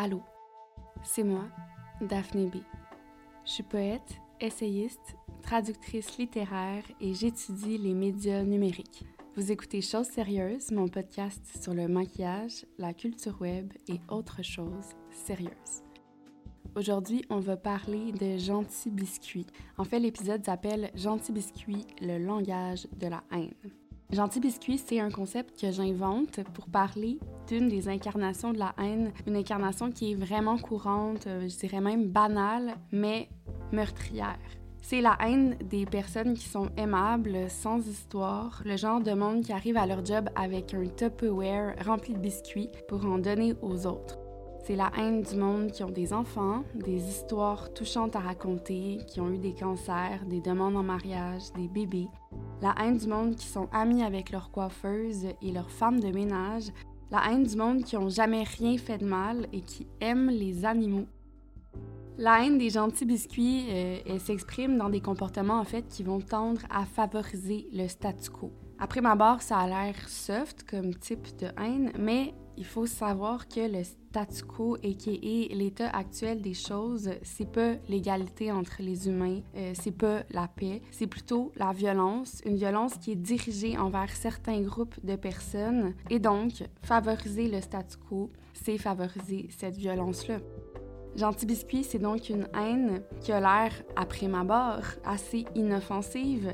Allô, c'est moi, Daphné B. Je suis poète, essayiste, traductrice littéraire et j'étudie les médias numériques. Vous écoutez Choses sérieuses, mon podcast sur le maquillage, la culture web et autres choses sérieuses. Aujourd'hui, on va parler de Gentil Biscuit. En fait, l'épisode s'appelle Gentil Biscuit, le langage de la haine. Gentil Biscuit, c'est un concept que j'invente pour parler d'une des incarnations de la haine, une incarnation qui est vraiment courante, euh, je dirais même banale, mais meurtrière. C'est la haine des personnes qui sont aimables, sans histoire, le genre de monde qui arrive à leur job avec un Tupperware rempli de biscuits pour en donner aux autres. C'est la haine du monde qui ont des enfants, des histoires touchantes à raconter, qui ont eu des cancers, des demandes en mariage, des bébés. La haine du monde qui sont amis avec leurs coiffeuses et leurs femmes de ménage. La haine du monde qui ont jamais rien fait de mal et qui aiment les animaux. La haine des gentils biscuits, euh, s'exprime dans des comportements en fait qui vont tendre à favoriser le statu quo. Après ma barre, ça a l'air soft comme type de haine, mais il faut savoir que le statu quo et qui est l'état actuel des choses, c'est pas l'égalité entre les humains, euh, c'est pas la paix, c'est plutôt la violence, une violence qui est dirigée envers certains groupes de personnes et donc favoriser le statu quo, c'est favoriser cette violence-là. Gentil Biscuit, c'est donc une haine qui a l'air, après ma barre, assez inoffensive.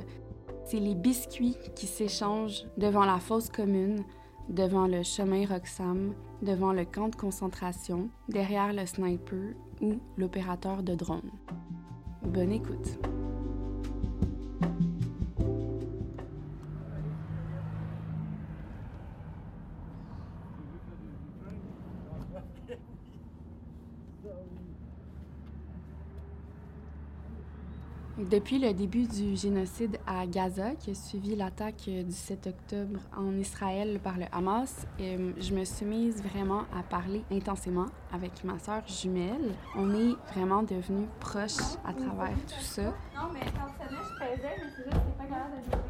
C'est les biscuits qui s'échangent devant la fosse commune, devant le chemin Roxham, devant le camp de concentration, derrière le sniper ou l'opérateur de drone. Bonne écoute. Depuis le début du génocide à Gaza, qui a suivi l'attaque du 7 octobre en Israël par le Hamas, euh, je me suis mise vraiment à parler intensément avec ma sœur jumelle. On est vraiment devenus proches à travers tout ça. Non, mais quand je pesais, mais c'est juste que pas jouer.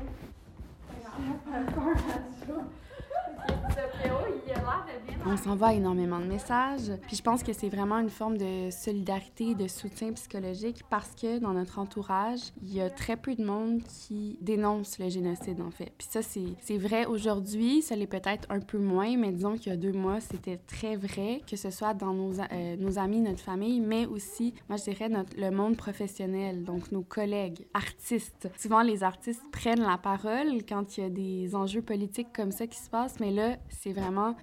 On s'envoie énormément de messages. Puis je pense que c'est vraiment une forme de solidarité, de soutien psychologique parce que dans notre entourage, il y a très peu de monde qui dénonce le génocide, en fait. Puis ça, c'est vrai aujourd'hui. Ça l'est peut-être un peu moins, mais disons qu'il y a deux mois, c'était très vrai, que ce soit dans nos, euh, nos amis, notre famille, mais aussi, moi, je dirais, notre, le monde professionnel, donc nos collègues, artistes. Souvent, les artistes prennent la parole quand il y a des enjeux politiques comme ça qui se passent, mais là, c'est vraiment,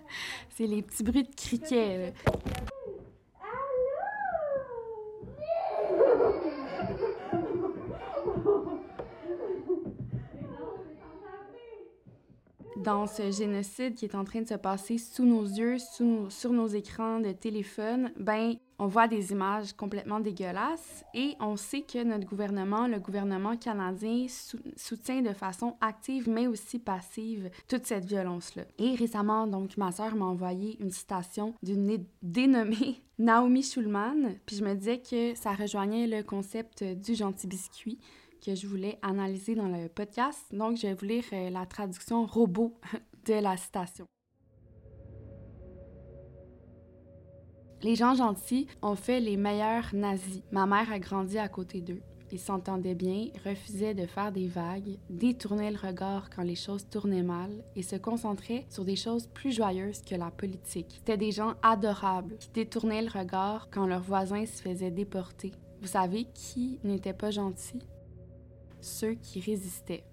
c'est les petits bruits de criquets. Dans ce génocide qui est en train de se passer sous nos yeux, sous sur nos écrans de téléphone, ben on voit des images complètement dégueulasses et on sait que notre gouvernement, le gouvernement canadien, soutient de façon active mais aussi passive toute cette violence-là. Et récemment, donc, ma sœur m'a envoyé une citation d'une dénommée Naomi Schulman, puis je me disais que ça rejoignait le concept du gentil biscuit que je voulais analyser dans le podcast. Donc, je vais vous lire euh, la traduction robot de la citation. Les gens gentils ont fait les meilleurs nazis. Ma mère a grandi à côté d'eux. Ils s'entendaient bien, refusaient de faire des vagues, détournaient le regard quand les choses tournaient mal et se concentraient sur des choses plus joyeuses que la politique. C'était des gens adorables qui détournaient le regard quand leurs voisins se faisaient déporter. Vous savez qui n'était pas gentil? Ceux qui résistaient.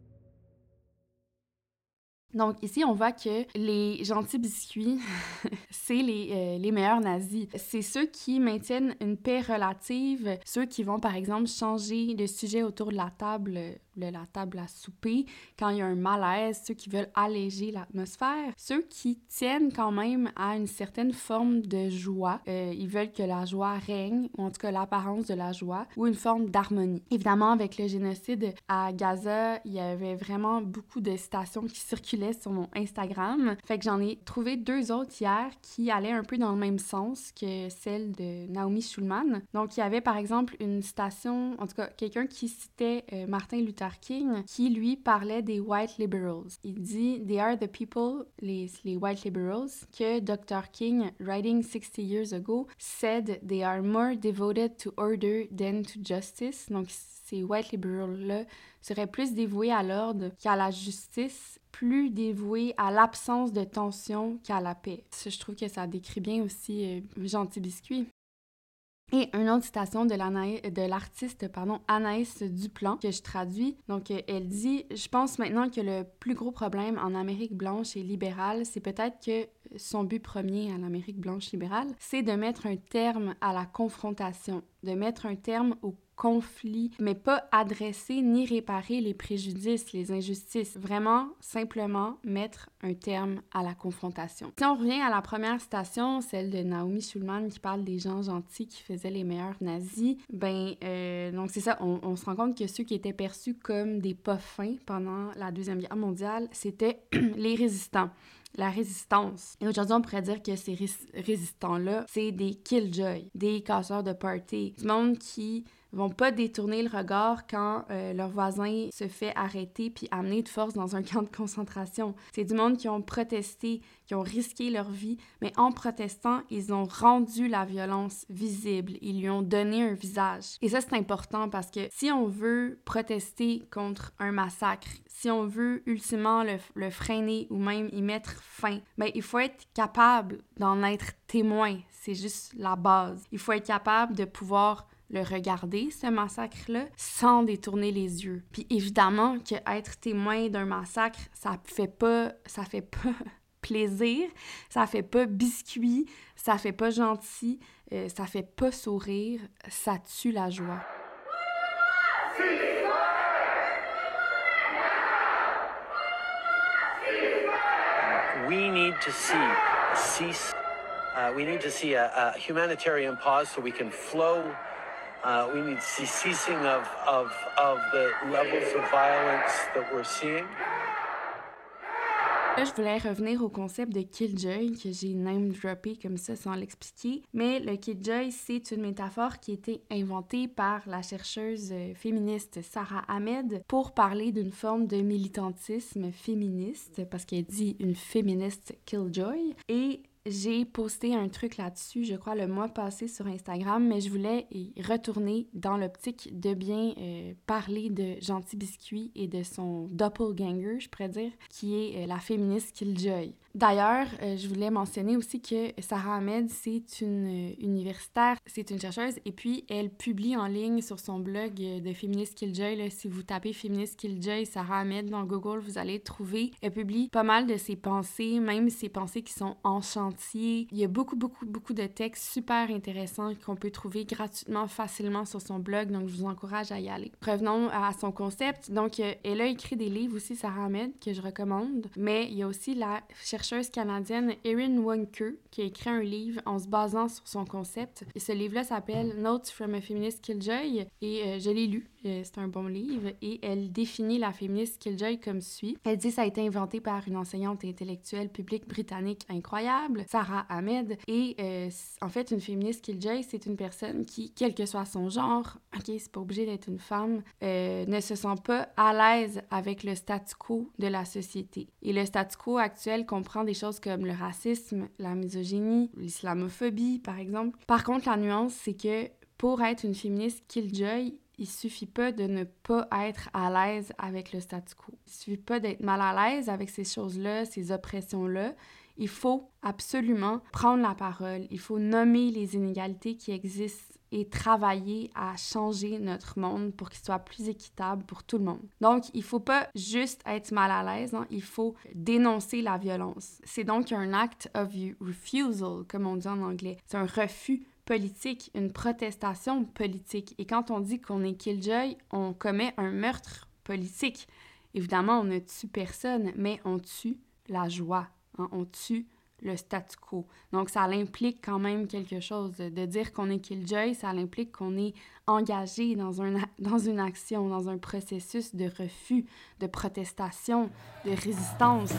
Donc ici, on voit que les gentils biscuits, c'est les, euh, les, meilleurs nazis. C'est ceux qui maintiennent une paix relative, ceux qui vont par exemple changer de sujet autour de la table la table à souper, quand il y a un malaise, ceux qui veulent alléger l'atmosphère, ceux qui tiennent quand même à une certaine forme de joie. Euh, ils veulent que la joie règne, ou en tout cas l'apparence de la joie, ou une forme d'harmonie. Évidemment, avec le génocide à Gaza, il y avait vraiment beaucoup de citations qui circulaient circulaient sur mon Instagram. Fait que j'en ai trouvé deux autres hier qui allaient un peu dans le même sens que celle de Naomi Schulman. Donc, il y avait par exemple une citation, en tout cas, quelqu'un qui citait euh, Martin Luther King, qui lui parlait des white liberals. Il dit They are the people, les, les white liberals, que Dr. King, writing 60 years ago, said they are more devoted to order than to justice. Donc, ces white liberals-là seraient plus dévoués à l'ordre qu'à la justice, plus dévoués à l'absence de tension qu'à la paix. Je trouve que ça décrit bien aussi euh, Gentil Biscuit. Et une autre citation de l'artiste pardon, Anaïs Duplan que je traduis. Donc, euh, elle dit Je pense maintenant que le plus gros problème en Amérique blanche et libérale, c'est peut-être que son but premier en Amérique blanche libérale, c'est de mettre un terme à la confrontation, de mettre un terme au conflit, mais pas adresser ni réparer les préjudices, les injustices. Vraiment, simplement mettre un terme à la confrontation. Si on revient à la première citation, celle de Naomi Schulman qui parle des gens gentils qui faisaient les meilleurs nazis, ben, euh, donc c'est ça, on, se rend compte que ceux qui étaient perçus comme des pas fins pendant la Deuxième Guerre mondiale, c'était les résistants la résistance. Et aujourd'hui, on pourrait dire que ces résistants-là, c'est des killjoys, des casseurs de party, du monde qui vont pas détourner le regard quand euh, leur voisin se fait arrêter puis amener de force dans un camp de concentration. C'est du monde qui ont protesté, qui ont risqué leur vie, mais en protestant, ils ont rendu la violence visible, ils lui ont donné un visage. Et ça, c'est important parce que si on veut protester contre un massacre, si on veut ultimement le, le freiner ou même y mettre fin, ben, il faut être capable d'en être témoin. C'est juste la base. Il faut être capable de pouvoir le regarder, ce massacre-là, sans détourner les yeux. Puis évidemment que être témoin d'un massacre, ça fait pas, ça fait pas plaisir, ça fait pas biscuit, ça fait pas gentil, euh, ça fait pas sourire, ça tue la joie. We need to see. Uh, we need to see a, humanitarian so we can flow Uh, we need ceasing of, of, of the levels of violence that we're seeing. Là, je voulais revenir au concept de killjoy que j'ai name droppé comme ça sans l'expliquer. Mais le killjoy, c'est une métaphore qui a été inventée par la chercheuse euh, féministe Sarah Ahmed pour parler d'une forme de militantisme féministe, parce qu'elle dit une féministe killjoy. Et j'ai posté un truc là-dessus, je crois, le mois passé sur Instagram, mais je voulais y retourner dans l'optique de bien euh, parler de Gentil Biscuit et de son doppelganger, je pourrais dire, qui est euh, la féministe Killjoy. D'ailleurs, euh, je voulais mentionner aussi que Sarah Ahmed, c'est une euh, universitaire, c'est une chercheuse, et puis elle publie en ligne sur son blog euh, de Feminist Killjoy. si vous tapez Feminist Killjoy Sarah Ahmed dans Google, vous allez trouver. Elle publie pas mal de ses pensées, même ses pensées qui sont en chantier. Il y a beaucoup, beaucoup, beaucoup de textes super intéressants qu'on peut trouver gratuitement, facilement sur son blog, donc je vous encourage à y aller. Revenons à son concept. Donc, elle a écrit des livres aussi, Sarah Ahmed, que je recommande, mais il y a aussi la chercheuse canadienne Erin Wonker qui a écrit un livre en se basant sur son concept. Et ce livre-là s'appelle Notes from a Feminist Killjoy et euh, je l'ai lu. Euh, c'est un bon livre et elle définit la féministe Killjoy comme suit. Elle dit ça a été inventé par une enseignante intellectuelle publique britannique incroyable, Sarah Ahmed. Et euh, en fait, une féministe Killjoy, c'est une personne qui, quel que soit son genre, ok, c'est pas obligé d'être une femme, ne se sent pas à l'aise avec le statu quo de la société. Et le statu quo actuel comprend des choses comme le racisme, la misogynie, l'islamophobie, par exemple. Par contre, la nuance, c'est que pour être une féministe killjoy, il suffit pas de ne pas être à l'aise avec le statu quo. Il suffit pas d'être mal à l'aise avec ces choses-là, ces oppressions-là. Il faut absolument prendre la parole. Il faut nommer les inégalités qui existent et travailler à changer notre monde pour qu'il soit plus équitable pour tout le monde. Donc, il faut pas juste être mal à l'aise, hein, il faut dénoncer la violence. C'est donc un act of refusal, comme on dit en anglais. C'est un refus politique, une protestation politique. Et quand on dit qu'on est killjoy, on commet un meurtre politique. Évidemment, on ne tue personne, mais on tue la joie, hein, on tue le statu quo. Donc, ça implique quand même quelque chose. De dire qu'on est Killjoy, ça implique qu'on est engagé dans, dans une action, dans un processus de refus, de protestation, de résistance.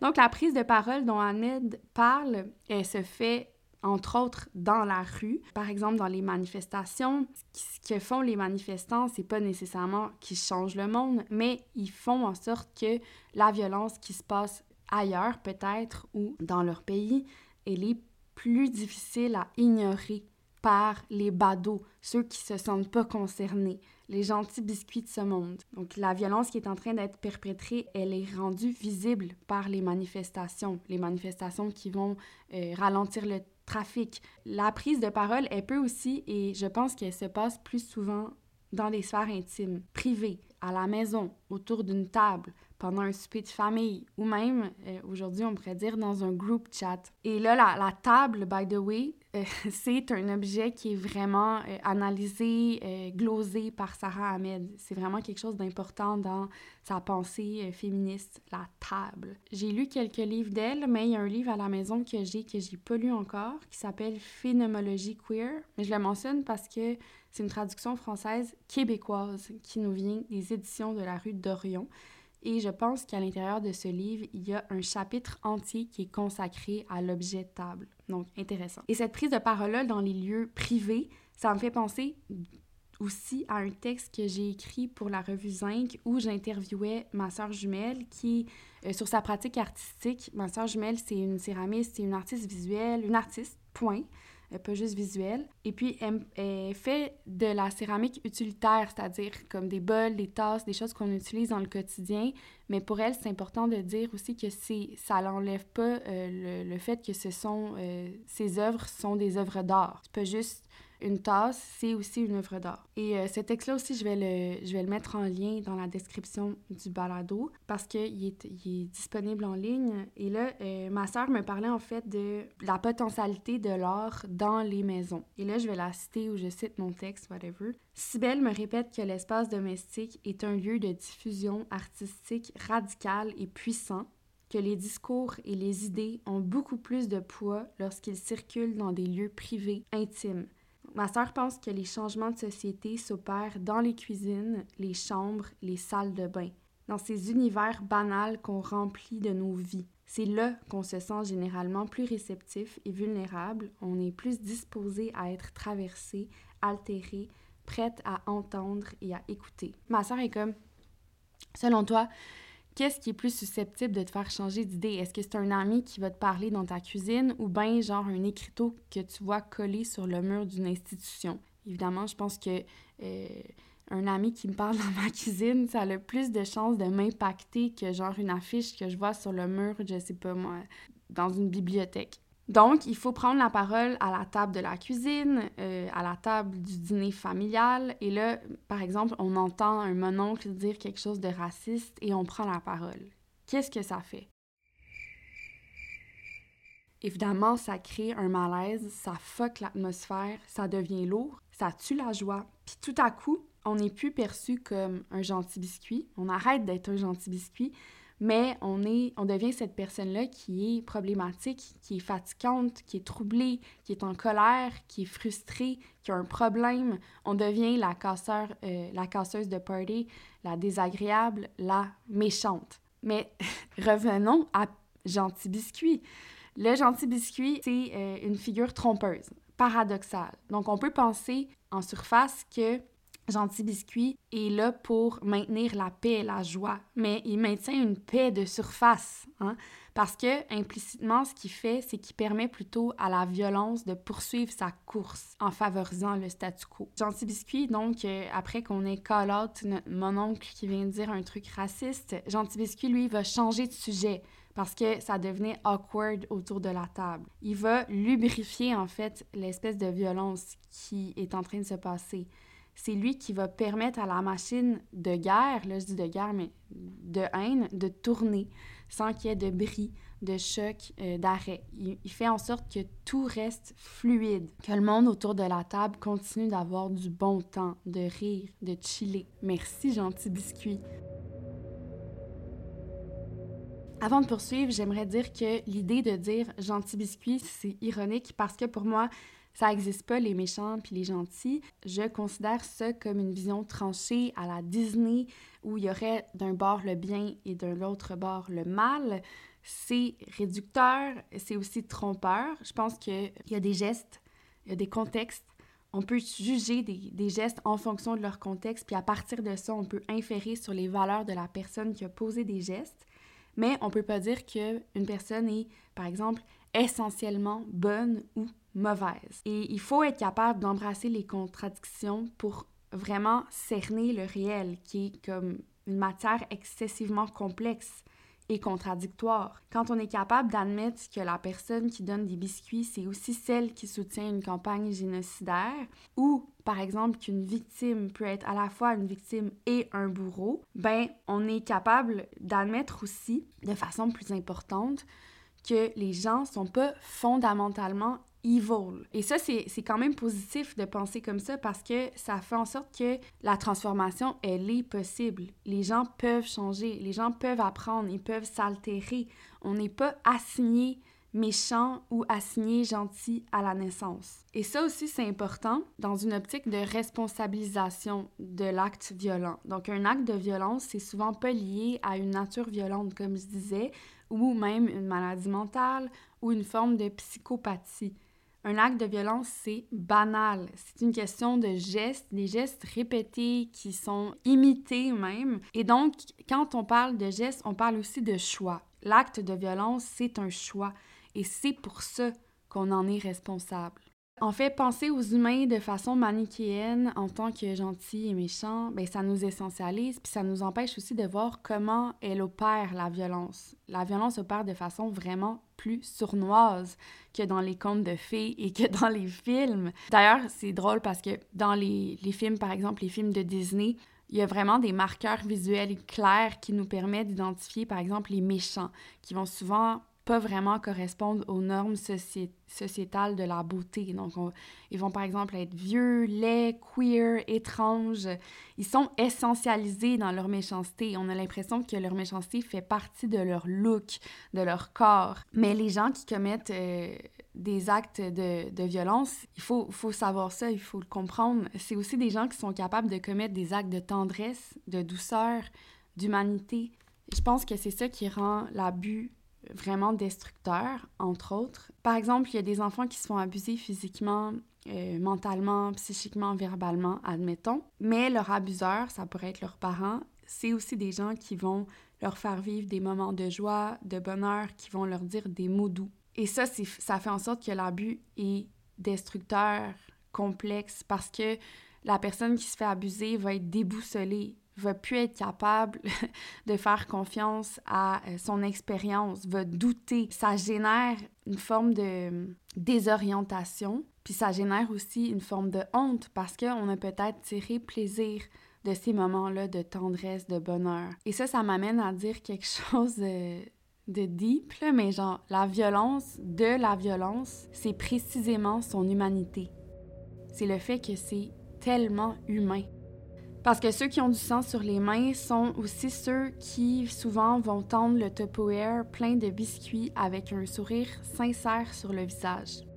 Donc, la prise de parole dont Ahmed parle, elle se fait entre autres dans la rue, par exemple dans les manifestations. Ce que font les manifestants, c'est pas nécessairement qu'ils changent le monde, mais ils font en sorte que la violence qui se passe ailleurs peut-être ou dans leur pays, elle est plus difficile à ignorer par les badauds, ceux qui se sentent pas concernés, les gentils biscuits de ce monde. Donc la violence qui est en train d'être perpétrée, elle est rendue visible par les manifestations, les manifestations qui vont euh, ralentir le trafic. La prise de parole, elle peut aussi, et je pense qu'elle se passe plus souvent dans des sphères intimes, privées, à la maison, autour d'une table, pendant un souper de famille, ou même, euh, aujourd'hui, on pourrait dire dans un group chat. Et là, la, la table, by the way, euh, c'est un objet qui est vraiment euh, analysé, euh, glosé par Sarah Ahmed. C'est vraiment quelque chose d'important dans sa pensée féministe, la table. J'ai lu quelques livres d'elle, mais il y a un livre à la maison que j'ai que j'ai pas lu encore qui s'appelle Phénoménologie queer. Mais je le mentionne parce que c'est une traduction française québécoise qui nous vient des éditions de la rue d'Orion. Et je pense qu'à l'intérieur de ce livre, il y a un chapitre entier qui est consacré à l'objet table. Donc, intéressant. Et cette prise de parole-là dans les lieux privés, ça me fait penser aussi à un texte que j'ai écrit pour la revue Zinc où j'interviewais ma sœur jumelle qui, euh, sur sa pratique artistique, ma sœur jumelle, c'est une céramiste, c'est une artiste visuelle, une artiste, point pas juste visuelle. Et puis, elle, fait de la céramique utilitaire, c'est-à-dire comme des bols, des tasses, des choses qu'on utilise dans le quotidien. Mais pour elle, c'est important de dire aussi que ça n'enlève pas euh, le, le, fait que ce sont, euh, ces œuvres sont des œuvres d'art. C'est pas juste une tasse, c'est aussi une œuvre d'art. Et euh, ce texte-là aussi, je vais, le, je vais le mettre en lien dans la description du balado parce qu'il est, il est disponible en ligne. Et là, euh, ma sœur me parlait en fait de la potentialité de l'art dans les maisons. Et là, je vais la citer ou je cite mon texte, whatever. Sibelle me répète que l'espace domestique est un lieu de diffusion artistique radical et puissant que les discours et les idées ont beaucoup plus de poids lorsqu'ils circulent dans des lieux privés, intimes, Ma sœur pense que les changements de société s'opèrent dans les cuisines, les chambres, les salles de bain, dans ces univers banals qu'on remplit de nos vies. C'est là qu'on se sent généralement plus réceptif et vulnérable, on est plus disposé à être traversé, altéré, prête à entendre et à écouter. Ma sœur est comme, selon toi, qu'est-ce qui est plus susceptible de te faire changer d'idée? Est-ce que c'est un ami qui va te parler dans ta cuisine ou bien genre un écriteau que tu vois collé sur le mur d'une institution? Évidemment, je pense que euh, ami qui me parle dans ma cuisine, ça a le plus de chances de m'impacter que genre une affiche que je vois sur le mur, je sais pas moi, dans une bibliothèque. Donc, il faut prendre la parole à la table de la cuisine, euh, à la table du dîner familial. Et là, par exemple, on entend un mononcle dire quelque chose de raciste et on prend la parole. Qu'est-ce que ça fait? Évidemment, ça crée un malaise, ça fuck l'atmosphère, ça devient lourd, ça tue la joie. Puis tout à coup, on n'est plus perçu comme un gentil biscuit, on arrête d'être un gentil biscuit, mais on, est, on devient cette personne-là qui est problématique, qui est fatigante, qui est troublée, qui est en colère, qui est frustrée, qui a un problème. On devient la, casseur, euh, la casseuse de party, la désagréable, la méchante. Mais revenons à Gentil Biscuit. Le Gentil Biscuit, c'est euh, une figure trompeuse, paradoxale. Donc on peut penser en surface que Gentil Biscuit est là pour maintenir la paix et la joie, mais il maintient une paix de surface, hein, parce que implicitement, ce qu'il fait, c'est qu'il permet plutôt à la violence de poursuivre sa course en favorisant le statu quo. Gentil Biscuit, donc, euh, après qu'on ait call out mon oncle qui vient de dire un truc raciste, Gentil Biscuit, lui, va changer de sujet parce que ça devenait awkward autour de la table. Il va lubrifier, en fait, l'espèce de violence qui est en train de se passer c'est lui qui va permettre à la machine de guerre, là je dis de guerre, mais de haine, de tourner sans qu'il y ait de bris, de choc, euh, d'arrêt. Il, il, fait en sorte que tout reste fluide, que le monde autour de la table continue d'avoir du bon temps, de rire, de chiller. Merci, gentil biscuit. Avant de poursuivre, j'aimerais dire que l'idée de dire gentil biscuit, c'est ironique parce que pour moi, ça n'existe pas les méchants puis les gentils. Je considère ça comme une vision tranchée à la Disney où il y aurait d'un bord le bien et de l'autre bord le mal. C'est réducteur, c'est aussi trompeur. Je pense qu'il y a des gestes, il y a des contextes. On peut juger des, des, gestes en fonction de leur contexte, puis à partir de ça, on peut inférer sur les valeurs de la personne qui a posé des gestes. Mais on ne peut pas dire qu'une personne est, par exemple, essentiellement bonne ou mauvaise. Et il faut être capable d'embrasser les contradictions pour vraiment cerner le réel, qui est comme une matière excessivement complexe et contradictoire. Quand on est capable d'admettre que la personne qui donne des biscuits, c'est aussi celle qui soutient une campagne génocidaire, ou par exemple qu'une victime peut être à la fois une victime et un bourreau, ben on est capable d'admettre aussi, de façon plus importante, que les gens sont pas fondamentalement evil. Et ça, c'est quand même positif de penser comme ça parce que ça fait en sorte que la transformation, elle est possible. Les gens peuvent changer, les gens peuvent apprendre, ils peuvent s'altérer. On n'est pas assigné méchant ou assigné gentil à la naissance. Et ça aussi, c'est important dans une optique de responsabilisation de l'acte violent. Donc, un acte de violence, c'est souvent pas lié à une nature violente, comme je disais, ou même une maladie mentale ou une forme de psychopathie. Un acte de violence, c'est banal. C'est une question de gestes, des gestes répétés qui sont imités même. Et donc, quand on parle de gestes, on parle aussi de choix. L'acte de violence, c'est un choix. Et c'est pour ça qu'on en est responsable. En fait, penser aux humains de façon manichéenne en tant que gentils et méchants, ben, ça nous essentialise, puis ça nous empêche aussi de voir comment elle opère la violence. La violence opère de façon vraiment plus sournoise que dans les contes de fées et que dans les films. D'ailleurs, c'est drôle parce que dans les, les films, par exemple, les films de Disney, il y a vraiment des marqueurs visuels clairs qui nous permettent d'identifier, par exemple, les méchants, qui vont souvent pas vraiment correspondre aux normes sociétales de la beauté. Donc, ils vont par exemple être vieux, laids, queer, étranges. Ils sont essentialisés dans leur méchanceté. On a l'impression que leur méchanceté fait partie de leur look, de leur corps. Mais les gens qui commettent euh, des actes de, violence, il faut savoir ça, il faut le comprendre. C'est aussi des gens qui sont capables de commettre des actes de tendresse, de douceur, d'humanité. Je pense que c'est ça qui rend l'abus vraiment destructeurs, entre autres. Par exemple, il y a des enfants qui se font abuser physiquement, euh, mentalement, psychiquement, verbalement, admettons. Mais leur abuseur, ça pourrait être leurs parents, c'est aussi des gens qui vont leur faire vivre des moments de joie, de bonheur, qui vont leur dire des mots doux. Et ça, ça fait en sorte que l'abus est destructeur, complexe, parce que la personne qui se fait abuser va être déboussolée, va plus être capable de faire confiance à euh, son expérience, va douter. Ça génère une forme de hum, désorientation, puis ça génère aussi une forme de honte parce qu'on a peut-être tiré plaisir de ces moments-là de tendresse, de bonheur. Et ça, ça m'amène à dire quelque chose de, de deep, mais genre, la violence de la violence, c'est précisément son humanité. C'est le fait que c'est tellement humain. Parce que ceux qui ont du sang sur les mains sont aussi ceux qui souvent vont tendre le Tupperware plein de biscuits avec un sourire sincère sur le visage.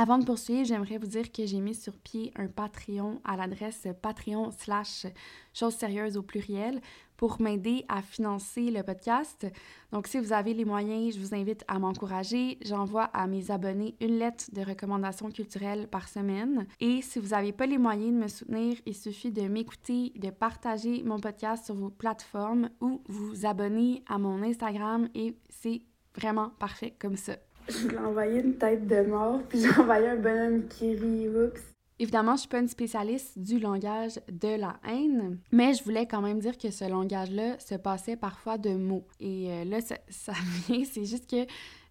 Avant de poursuivre, j'aimerais vous dire que j'ai mis sur pied un Patreon à l'adresse patreon slash choses sérieuses au pluriel pour m'aider à financer le podcast. Donc, si vous avez les moyens, je vous invite à m'encourager. J'envoie à mes abonnés une lettre de recommandation culturelle par semaine. Et si vous n'avez pas les moyens de me soutenir, il suffit de m'écouter, de partager mon podcast sur vos plateformes ou vous abonner à mon Instagram et c'est vraiment parfait comme ça. Je lui ai envoyé une tête de mort, puis j'ai envoyé un bonhomme qui rit. Oups. Évidemment, je suis pas une spécialiste du langage de la haine, mais je voulais quand même dire que ce langage-là se passait parfois de mots. Et euh, là, ça, ça vient, c'est juste que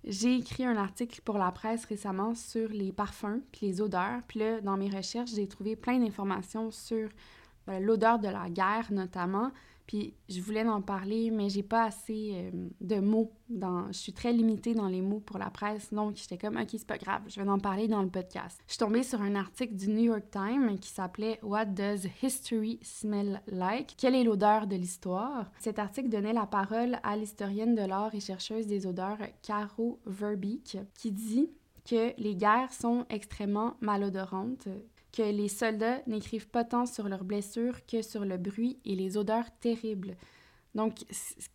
j'ai écrit un article pour la presse récemment sur les parfums puis les odeurs. Puis là, dans mes recherches, j'ai trouvé plein d'informations sur ben, l'odeur de la guerre notamment, Puis je voulais en parler, mais j'ai pas assez euh, de mots. Dans... Je suis très limitée dans les mots pour la presse, donc j'étais comme, OK, c'est pas grave, je vais en parler dans le podcast. Je suis tombée sur un article du New York Times qui s'appelait What Does History Smell Like? Quelle est l'odeur de l'histoire? Cet article donnait la parole à l'historienne de l'art et chercheuse des odeurs Caro Verbeek, qui dit que les guerres sont extrêmement malodorantes, que les soldats n'écrivent pas tant sur leurs blessures que sur le bruit et les odeurs terribles. Donc,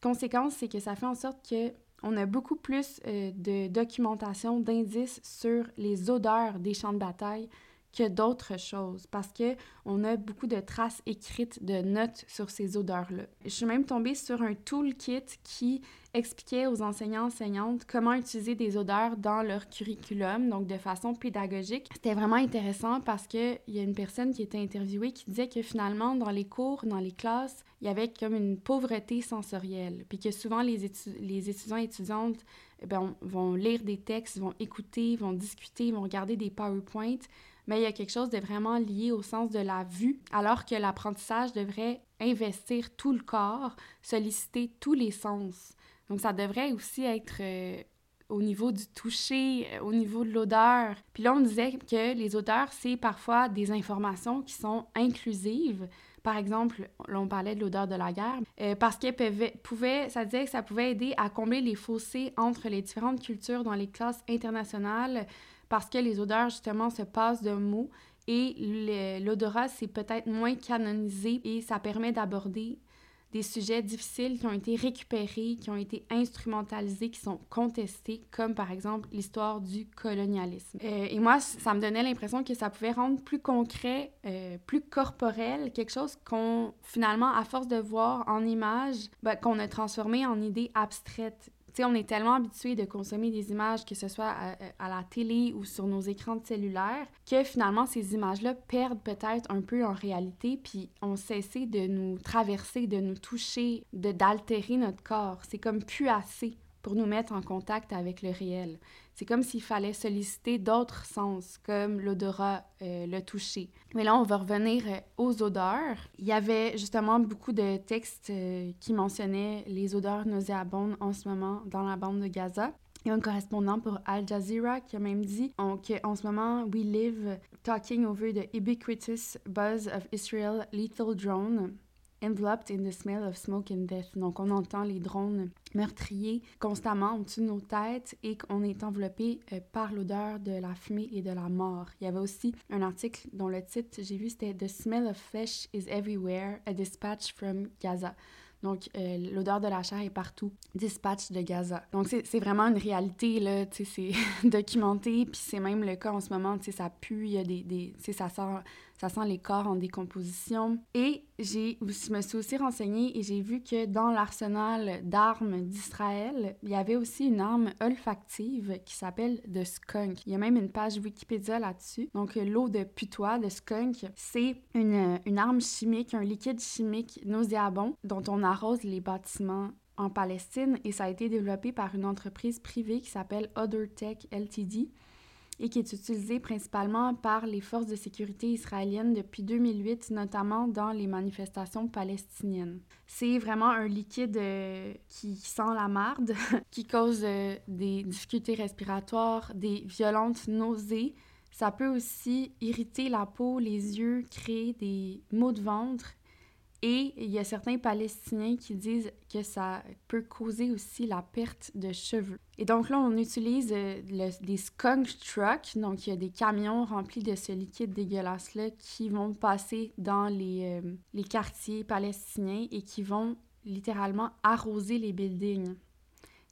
conséquence, c'est que ça fait en sorte que on a beaucoup plus euh, de documentation, d'indices sur les odeurs des champs de bataille que d'autres choses parce que on a beaucoup de traces écrites de notes sur ces odeurs-là. Je suis même tombée sur un toolkit qui expliquait aux enseignants enseignantes comment utiliser des odeurs dans leur curriculum, donc de façon pédagogique. C'était vraiment intéressant parce qu'il y a une personne qui était interviewée qui disait que finalement, dans les cours, dans les classes, il y avait comme une pauvreté sensorielle, puis que souvent les, les étudiants et étudiantes eh ben, vont lire des textes, vont écouter, vont discuter, vont regarder des PowerPoints, mais il y a quelque chose de vraiment lié au sens de la vue, alors que l'apprentissage devrait investir tout le corps, solliciter tous les sens. Donc ça devrait aussi être euh, au niveau du toucher, euh, au niveau de l'odeur. Puis là, on disait que les odeurs, c'est parfois des informations qui sont inclusives. Par exemple, là, on parlait de l'odeur de la guerre, euh, parce qu'elle pouvait, ça disait que ça pouvait aider à combler les fossés entre les différentes cultures dans les classes internationales, parce que les odeurs, justement, se passent de mots et l'odorat, c'est peut-être moins canonisé et ça permet d'aborder des sujets difficiles qui ont été récupérés, qui ont été instrumentalisés, qui sont contestés, comme par exemple l'histoire du colonialisme. Euh, et moi, ça me donnait l'impression que ça pouvait rendre plus concret, euh, plus corporel, quelque chose qu'on, finalement, à force de voir en images, ben, qu'on a transformé en idées abstraites sais, on est tellement habitué de consommer des images, que ce soit à, la télé ou sur nos écrans de cellulaire, que finalement, ces images-là perdent peut-être un peu en réalité, puis on cessé de nous traverser, de nous toucher, de d'altérer notre corps. C'est comme plus assez pour nous mettre en contact avec le réel. C'est comme s'il fallait solliciter d'autres sens, comme l'odorat, euh, le toucher. Mais là, on va revenir euh, aux odeurs. Il y avait justement beaucoup de textes euh, qui mentionnaient les odeurs nauséabondes en ce moment dans la bande de Gaza. Il y a un correspondant pour Al Jazeera qui a même dit qu'en ce moment, we live talking over the ubiquitous buzz of Israel lethal drone enveloped in the smell of smoke and death. Donc, on entend les drones meurtriers constamment au-dessus de nos têtes et qu'on est enveloppé euh, par l'odeur de la fumée et de la mort. Il y avait aussi un article dont le titre, j'ai vu, c'était The smell of flesh is everywhere, a dispatch from Gaza. Donc, euh, l'odeur de la chair est partout. Dispatch de Gaza. Donc, c'est vraiment une réalité, là, tu sais, c'est documenté, puis c'est même le cas en ce moment, tu sais, ça pue, il y a des... des tu sais, ça sort ça sent les corps en décomposition. Et j'ai, je me suis aussi renseignée et j'ai vu que dans l'arsenal d'armes d'Israël, il y avait aussi une arme olfactive qui s'appelle The skunk. Il y a même une page Wikipédia là-dessus. Donc, l'eau de putois, de skunk, c'est une, une arme chimique, un liquide chimique nauséabond dont on arrose les bâtiments en Palestine et ça a été développé par une entreprise privée qui s'appelle OtherTech Ltd et qui est utilisé principalement par les forces de sécurité israéliennes depuis 2008, notamment dans les manifestations palestiniennes. C'est vraiment un liquide euh, qui sent la marde, qui cause euh, des difficultés respiratoires, des violentes nausées. Ça peut aussi irriter la peau, les yeux, créer des maux de ventre et il y a certains Palestiniens qui disent que ça peut causer aussi la perte de cheveux. Et donc là, on utilise euh, des skunk trucks, donc il y a des camions remplis de ce liquide dégueulasse-là qui vont passer dans les, euh, les quartiers palestiniens et qui vont littéralement arroser les buildings.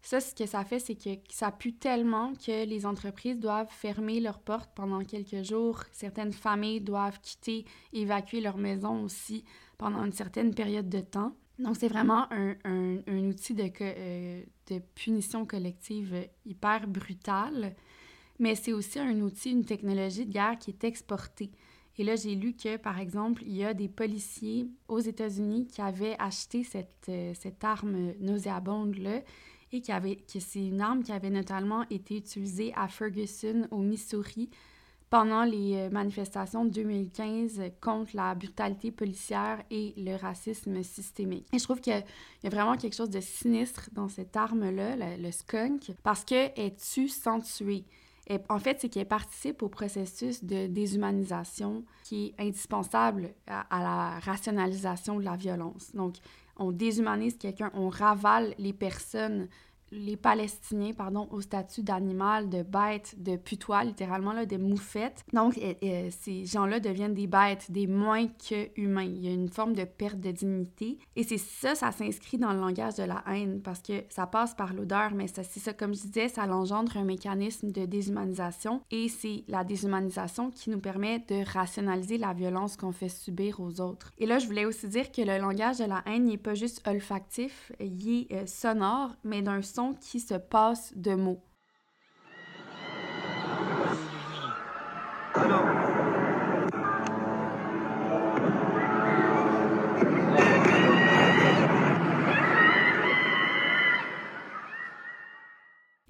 Ça, ce que ça fait, c'est que ça pue tellement que les entreprises doivent fermer leurs portes pendant quelques jours. Certaines familles doivent quitter, évacuer leur maison aussi pendant une certaine période de temps. Donc, c'est vraiment un, un, outil de, euh, de punition collective hyper brutal, mais c'est aussi un outil, une technologie de guerre qui est exportée. Et là, j'ai lu que, par exemple, il y a des policiers aux États-Unis qui avaient acheté cette, euh, cette arme nauséabonde-là et qui avait, que c'est une arme qui avait notamment été utilisée à Ferguson, au Missouri, pendant les euh, manifestations de 2015 contre la brutalité policière et le racisme systémique. Et je trouve qu'il y, a vraiment quelque chose de sinistre dans cette arme-là, le, skunk, parce qu'elle tue sans tuer. Et en fait, c'est qu'elle participe au processus de déshumanisation qui est indispensable à, la rationalisation de la violence. Donc, on déshumanise quelqu'un, on ravale les personnes les Palestiniens pardon, au statut d'animal, de bête, de putois, littéralement, là, des moufettes. Donc, ces gens-là deviennent des bêtes, des moins que humains. Il y a une forme de perte de dignité. Et c'est ça, ça s'inscrit dans le langage de la haine, parce que ça passe par l'odeur, mais c'est ça, comme je disais, ça engendre un mécanisme de déshumanisation. Et c'est la déshumanisation qui nous permet de rationaliser la violence qu'on fait subir aux autres. Et là, je voulais aussi dire que le langage de la haine n'est pas juste olfactif, il est euh, sonore, mais d'un son qui se passe de mots.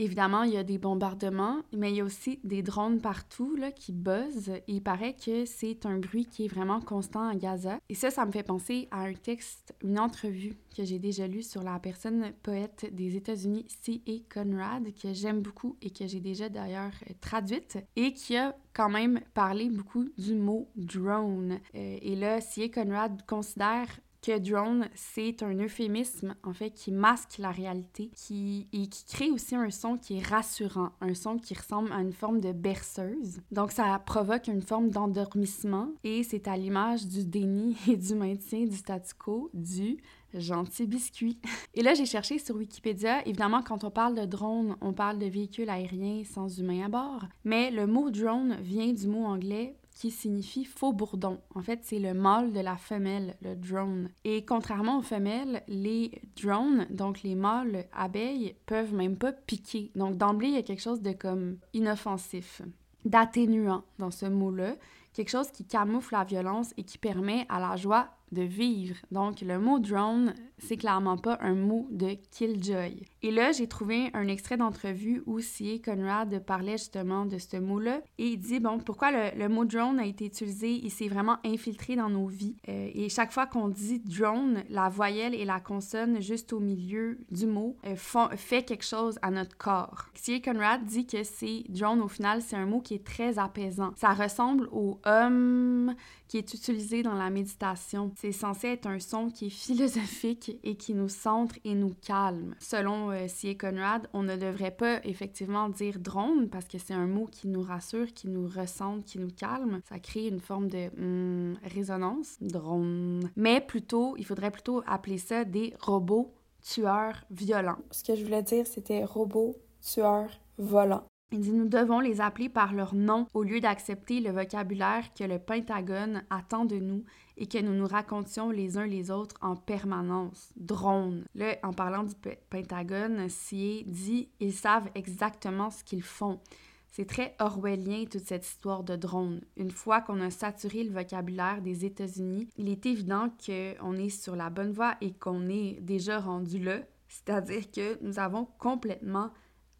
Évidemment, il y a des bombardements, mais il y a aussi des drones partout là, qui buzzent. Il paraît que c'est un bruit qui est vraiment constant à Gaza. Et ça, ça me fait penser à un texte, une entrevue que j'ai déjà lue sur la personne poète des États-Unis, C.A. Conrad, que j'aime beaucoup et que j'ai déjà d'ailleurs euh, traduite, et qui a quand même parlé beaucoup du mot drone. Euh, et là, C.A. Conrad considère que drone, c'est un euphémisme, en fait, qui masque la réalité qui, et qui crée aussi un son qui est rassurant, un son qui ressemble à une forme de berceuse. Donc, ça provoque une forme d'endormissement et c'est à l'image du déni et du maintien du statu quo, du gentil biscuit. Et là, j'ai cherché sur Wikipédia. Évidemment, quand on parle de drone, on parle de véhicules aériens sans humain à bord. Mais le mot drone vient du mot anglais qui signifie faux bourdon. En fait, c'est le mâle de la femelle, le drone. Et contrairement aux femelles, les drones, donc les mâles abeilles, peuvent même pas piquer. Donc d'emblée, il y a quelque chose de comme inoffensif, d'atténuant dans ce mot-là, quelque chose qui camoufle la violence et qui permet à la joie de vivre. Donc, le mot drone, c'est clairement pas un mot de killjoy. Et là, j'ai trouvé un extrait d'entrevue où C.A. Conrad parlait justement de ce mot-là et il dit, bon, pourquoi le, mot drone a été utilisé, il s'est vraiment infiltré dans nos vies. Euh, et chaque fois qu'on dit drone, la voyelle et la consonne juste au milieu du mot euh, font, fait quelque chose à notre corps. C.A. Conrad dit que c'est drone, au final, c'est un mot qui est très apaisant. Ça ressemble au hum qui est utilisé dans la méditation. C'est censé être un son qui est philosophique et qui nous centre et nous calme. Selon euh, C.A. Conrad, on ne devrait pas effectivement dire drone parce que c'est un mot qui nous rassure, qui nous ressente, qui nous calme. Ça crée une forme de hmm, résonance, drone. Mais plutôt, il faudrait plutôt appeler ça des robots tueurs violents. Ce que je voulais dire, c'était robots tueurs volants. Il dit Nous devons les appeler par leur nom au lieu d'accepter le vocabulaire que le Pentagone attend de nous et que nous nous racontions les uns les autres en permanence. Drone. Là, en parlant du Pentagone, Sier dit Ils savent exactement ce qu'ils font. C'est très orwellien toute cette histoire de drone. Une fois qu'on a saturé le vocabulaire des États-Unis, il est évident qu'on est sur la bonne voie et qu'on est déjà rendu là, c'est-à-dire que nous avons complètement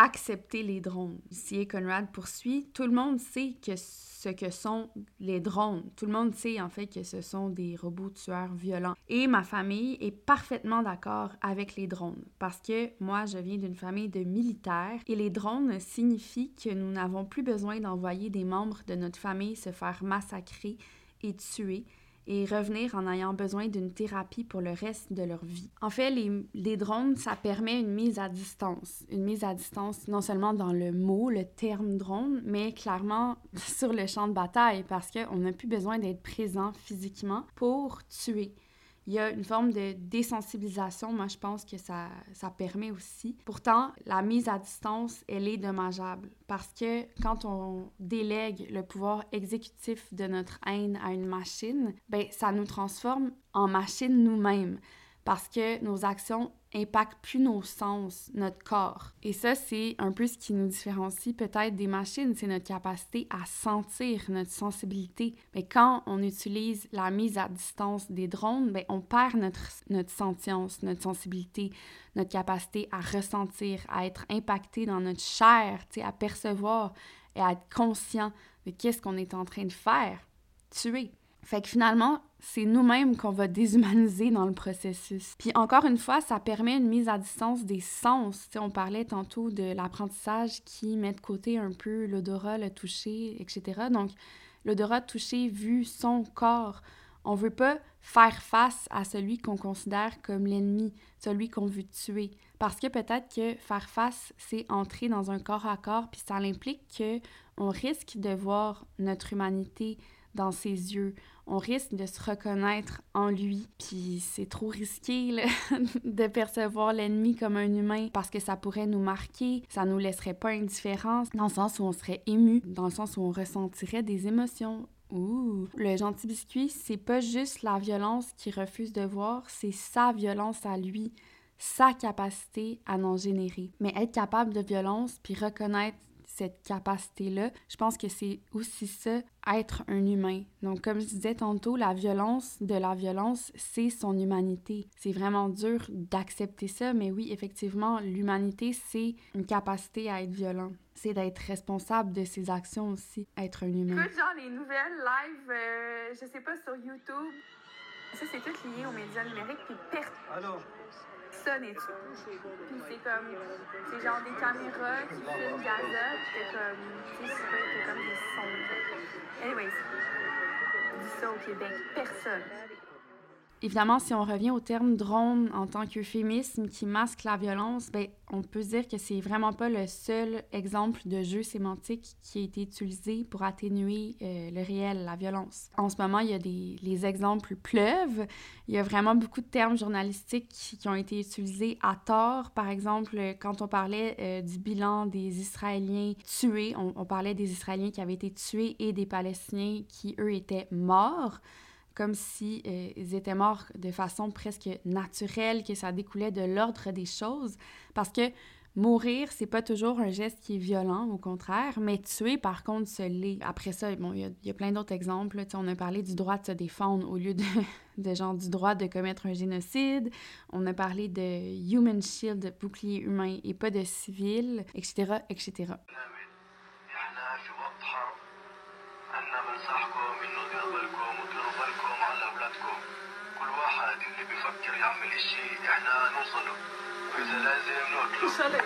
accepter les drones. Si Conrad poursuit, tout le monde sait que ce que sont les drones. Tout le monde sait en fait que ce sont des robots tueurs violents. Et ma famille est parfaitement d'accord avec les drones parce que moi je viens d'une famille de militaires et les drones signifient que nous n'avons plus besoin d'envoyer des membres de notre famille se faire massacrer et tuer et revenir en ayant besoin d'une thérapie pour le reste de leur vie. En fait, les, drones, ça permet une mise à distance. Une mise à distance non seulement dans le mot, le terme drone, mais clairement sur le champ de bataille parce qu'on n'a plus besoin d'être présent physiquement pour tuer il y a une forme de désensibilisation, moi je pense que ça, ça permet aussi. Pourtant, la mise à distance, elle est dommageable parce que quand on délègue le pouvoir exécutif de notre haine à une machine, ben ça nous transforme en machine nous-mêmes parce que nos actions impactent plus nos sens, notre corps. Et ça, c'est un peu ce qui nous différencie peut-être des machines, c'est notre capacité à sentir, notre sensibilité. Mais quand on utilise la mise à distance des drones, bien, on perd notre, notre sentience, notre sensibilité, notre capacité à ressentir, à être impacté dans notre chair, à percevoir et à être conscient de qu'est-ce qu'on est en train de faire, tuer. Fait que finalement, c'est nous-mêmes qu'on va déshumaniser dans le processus. Puis encore une fois, ça permet une mise à distance des sens. on parlait tantôt de l'apprentissage qui met de côté un peu l'odorat, le toucher, etc. Donc, l'odorat, toucher, vu son corps. On veut pas faire face à celui qu'on considère comme l'ennemi, celui qu'on veut tuer. Parce que peut-être que faire face, c'est entrer dans un corps à corps, puis ça implique que on risque de voir notre humanité dans ses yeux. On risque de se reconnaître en lui. Puis c'est trop risqué de percevoir l'ennemi comme un humain parce que ça pourrait nous marquer, ça nous laisserait pas indifférents, dans le sens où on serait ému, dans le sens où on ressentirait des émotions. Le gentil biscuit, c'est pas juste la violence qu'il refuse de voir, c'est sa violence à lui, sa capacité à en générer. Mais être capable de violence puis reconnaître cette capacité-là. Je pense que c'est aussi ça, être un humain. Donc, comme je disais tantôt, la violence de la violence, c'est son humanité. C'est vraiment dur d'accepter ça, mais oui, effectivement, l'humanité, c'est une capacité à être violent. C'est d'être responsable de ses actions aussi, être un humain. Écoute, genre les nouvelles live, euh, je sais pas, sur YouTube. Ça, c'est tout lié aux médias numériques, puis perte. Alors? Personne et tout. Puis c'est comme, c'est genre des caméras qui filment Gaza, puis t'es comme, tu sais, c'est comme des sons. Anyways, dis ça au Québec, personne. Évidemment, si on revient au terme drone en tant qu'euphémisme qui masque la violence, ben, on peut dire que c'est vraiment pas le seul exemple de jeu sémantique qui a été utilisé pour atténuer euh, le réel, la violence. En ce moment, il y a des les exemples pleuvent. Il y a vraiment beaucoup de termes journalistiques qui, ont été utilisés à tort. Par exemple, quand on parlait euh, du bilan des Israéliens tués, on, on parlait des Israéliens qui avaient été tués et des Palestiniens qui, eux, étaient morts comme s'ils si, euh, étaient morts de façon presque naturelle, que ça découlait de l'ordre des choses. Parce que mourir, c'est pas toujours un geste qui est violent, au contraire, mais tuer, par contre, se l'est. Après ça, bon, il y, a plein d'autres exemples. on a parlé du droit de se défendre au lieu de, de genre du droit de commettre un génocide. On a parlé de human shield, bouclier humain, et pas de civil, etc., etc. يعمل الشيء احنا نوصله واذا لازم نقتله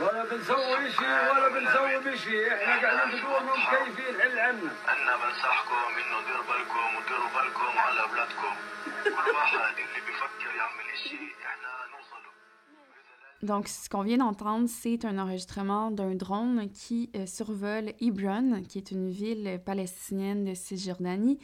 ولا بنسوي شيء ولا بنسوي شيء احنا قاعدين بدورنا مكيفين حل عنا انا بنصحكم انه ديروا بالكم وديروا بالكم على اولادكم كل واحد اللي بيفكر يعمل الشيء احنا نوصله Donc, ce qu'on vient d'entendre, c'est un enregistrement d'un drone qui euh, survole Hebron, qui est une ville palestinienne de Cisjordanie,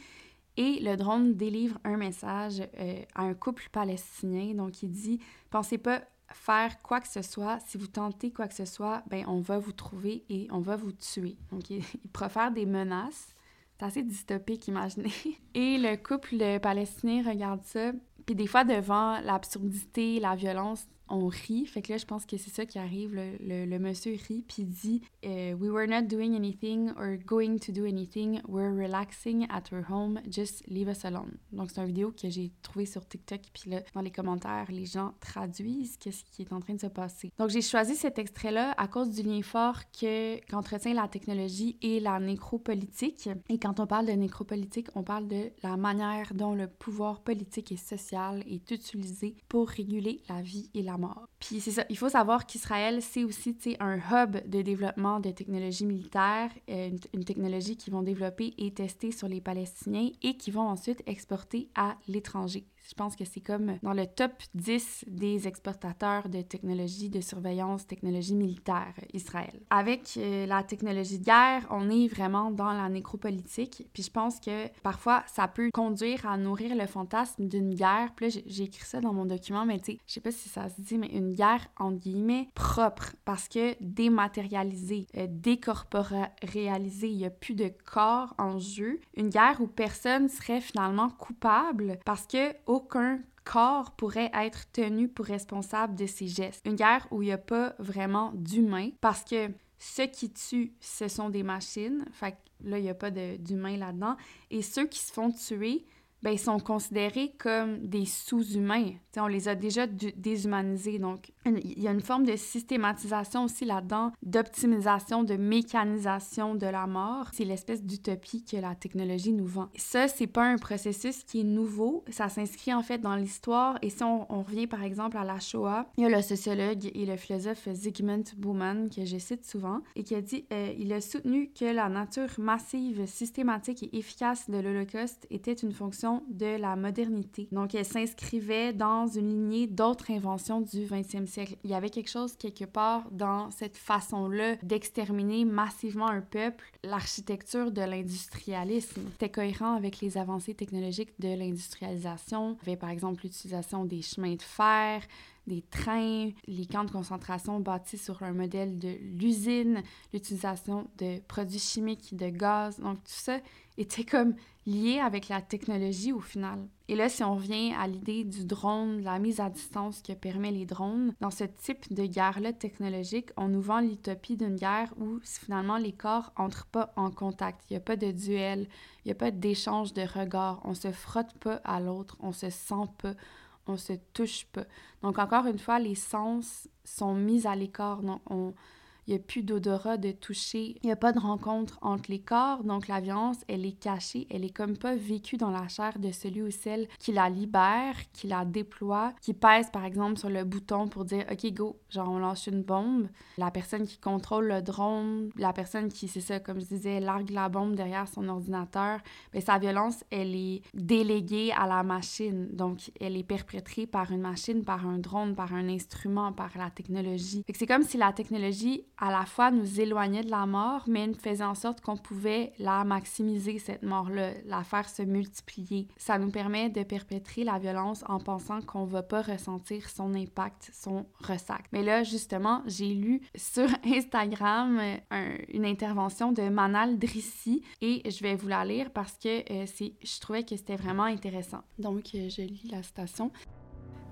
Et le drone délivre un message euh, à un couple palestinien. Donc, il dit Pensez pas faire quoi que ce soit. Si vous tentez quoi que ce soit, ben on va vous trouver et on va vous tuer. Donc, il, il profère des menaces. C'est assez dystopique, imaginez. Et le couple palestinien regarde ça. Puis des fois, devant l'absurdité, la violence on rit. Fait que là, je pense que c'est ça qui arrive. Le, le, monsieur rit, puis dit euh, We were not doing anything or going to do anything. We're relaxing at our home. Just leave us alone. Donc, c'est une vidéo que j'ai trouvée sur TikTok. Puis là, dans les commentaires, les gens traduisent qu'est-ce qui est en train de se passer. Donc, j'ai choisi cet extrait-là à cause du lien fort que qu'entretient la technologie et la nécropolitique. Et quand on parle de nécropolitique, on parle de la manière dont le pouvoir politique et social est utilisé pour réguler la vie et la Puis c'est ça, il faut savoir qu'Israël, c'est aussi un hub de développement de technologies militaires, euh, une, une, technologie qu'ils vont développer et tester sur les Palestiniens et qui vont ensuite exporter à l'étranger. Je pense que c'est comme dans le top 10 des exportateurs de technologies de surveillance, technologie militaire Israël. Avec euh, la technologie de guerre, on est vraiment dans la nécropolitique. Puis je pense que parfois, ça peut conduire à nourrir le fantasme d'une guerre. Puis là, j'ai écrit ça dans mon document, mais tu sais, je sais pas si ça se dit, mais une guerre, entre guillemets, propre. Parce que dématérialisée, euh, décorporéalisée, il n'y a plus de corps en jeu. Une guerre où personne serait finalement coupable parce que aucun corps pourrait être tenu pour responsable de ses gestes. Une guerre où il n'y a pas vraiment d'humain parce que ceux qui tuent, ce sont des machines. Fait que là, il n'y a pas d'humain là-dedans. Et ceux qui se font tuer, ben, sont considérés comme des sous-humains. on les a déjà déshumanisés. Donc, il y a une forme de systématisation aussi là-dedans, d'optimisation, de mécanisation de la mort. C'est l'espèce d'utopie que la technologie nous vend. Ça, c'est pas un processus qui est nouveau. Ça s'inscrit en fait dans l'histoire. Et si on, revient par exemple à la Shoah, il y a le sociologue et le philosophe Zygmunt Bauman que je cite souvent et qui a dit euh, il a soutenu que la nature massive, systématique et efficace de l'Holocauste était une fonction de la modernité. Donc, elle s'inscrivait dans une lignée d'autres inventions du 20e siècle. Il y avait quelque chose quelque part dans cette façon-là d'exterminer massivement un peuple, l'architecture de l'industrialisme. C'était cohérent avec les avancées technologiques de l'industrialisation. Il y avait par exemple l'utilisation des chemins de fer, des trains, les camps de concentration bâtis sur un modèle de l'usine, l'utilisation de produits chimiques, de gaz. Donc, tout ça était comme lié avec la technologie au final. Et là, si on revient à l'idée du drone, de la mise à distance que permet les drones, dans ce type de guerre-là technologique, on nous vend l'utopie d'une guerre où finalement les corps entrent pas en contact. Il n'y a pas de duel, il n'y a pas d'échange de regards, on se frotte pas à l'autre, on se sent pas on se touche pas. Donc, encore une fois, les sens sont mis à l'écart. On, il n'y a plus d'odorat, de toucher. Il n'y a pas de rencontre entre les corps. Donc, la violence, elle est cachée. Elle est comme pas vécue dans la chair de celui ou celle qui la libère, qui la déploie, qui pèse, par exemple, sur le bouton pour dire OK, go, genre, on lâche une bombe. La personne qui contrôle le drone, la personne qui, c'est ça, comme je disais, largue la bombe derrière son ordinateur, bien, sa violence, elle est déléguée à la machine. Donc, elle est perpétrée par une machine, par un drone, par un instrument, par la technologie. C'est comme si la technologie à la fois nous éloignait de la mort, mais faisait en sorte qu'on pouvait la maximiser, cette mort-là, la faire se multiplier. Ça nous permet de perpétrer la violence en pensant qu'on va pas ressentir son impact, son ressac. Mais là, justement, j'ai lu sur Instagram une intervention de Manal Drissi et je vais vous la lire parce que euh, je trouvais que c'était vraiment intéressant. Donc, euh, je lis la citation.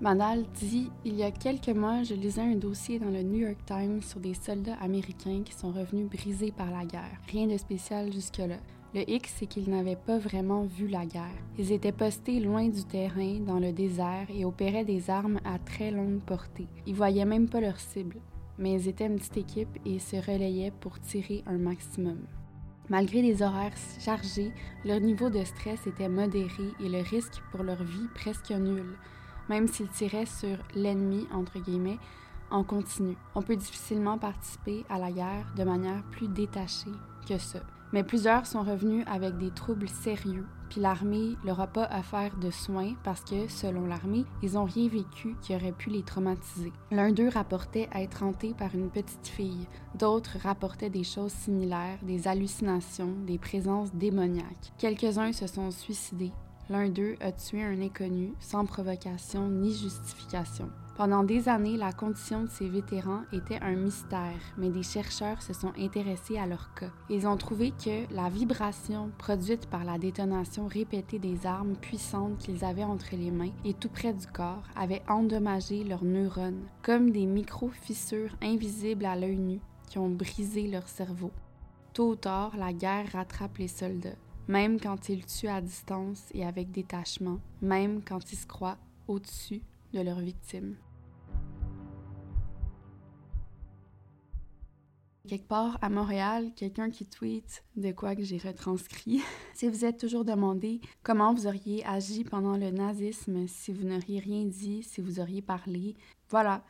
Manal dit Il y a quelques mois, je lisais un dossier dans le New York Times sur des soldats américains qui sont revenus brisés par la guerre. Rien de spécial jusque-là. Le X, c'est qu'ils n'avaient pas vraiment vu la guerre. Ils étaient postés loin du terrain, dans le désert, et opéraient des armes à très longue portée. Ils voyaient même pas leur cible. Mais ils étaient une petite équipe et se relayaient pour tirer un maximum. Malgré les horaires chargés, leur niveau de stress était modéré et le risque pour leur vie presque nul même s'ils tiraient sur l'ennemi, entre guillemets, en continu. On peut difficilement participer à la guerre de manière plus détachée que ça. Mais plusieurs sont revenus avec des troubles sérieux, puis l'armée leur a pas faire de soins parce que, selon l'armée, ils ont rien vécu qui aurait pu les traumatiser. L'un d'eux rapportait être hanté par une petite fille, d'autres rapportaient des choses similaires, des hallucinations, des présences démoniaques. Quelques-uns se sont suicidés, L'un d'eux a tué un inconnu sans provocation ni justification. Pendant des années, la condition de ces vétérans était un mystère, mais des chercheurs se sont intéressés à leur cas. Ils ont trouvé que la vibration produite par la détonation répétée des armes puissantes qu'ils avaient entre les mains et tout près du corps avait endommagé leurs neurones, comme des micro-fissures invisibles à l'œil nu qui ont brisé leur cerveau. Tôt ou tard, la guerre rattrape les soldats même quand ils tuent à distance et avec détachement, même quand ils se croient au-dessus de leurs victimes. Quelque part à Montréal, quelqu'un qui tweet de quoi que j'ai retranscrit. si vous êtes toujours demandé comment vous auriez agi pendant le nazisme, si vous n'auriez rien dit, si vous auriez parlé, voilà,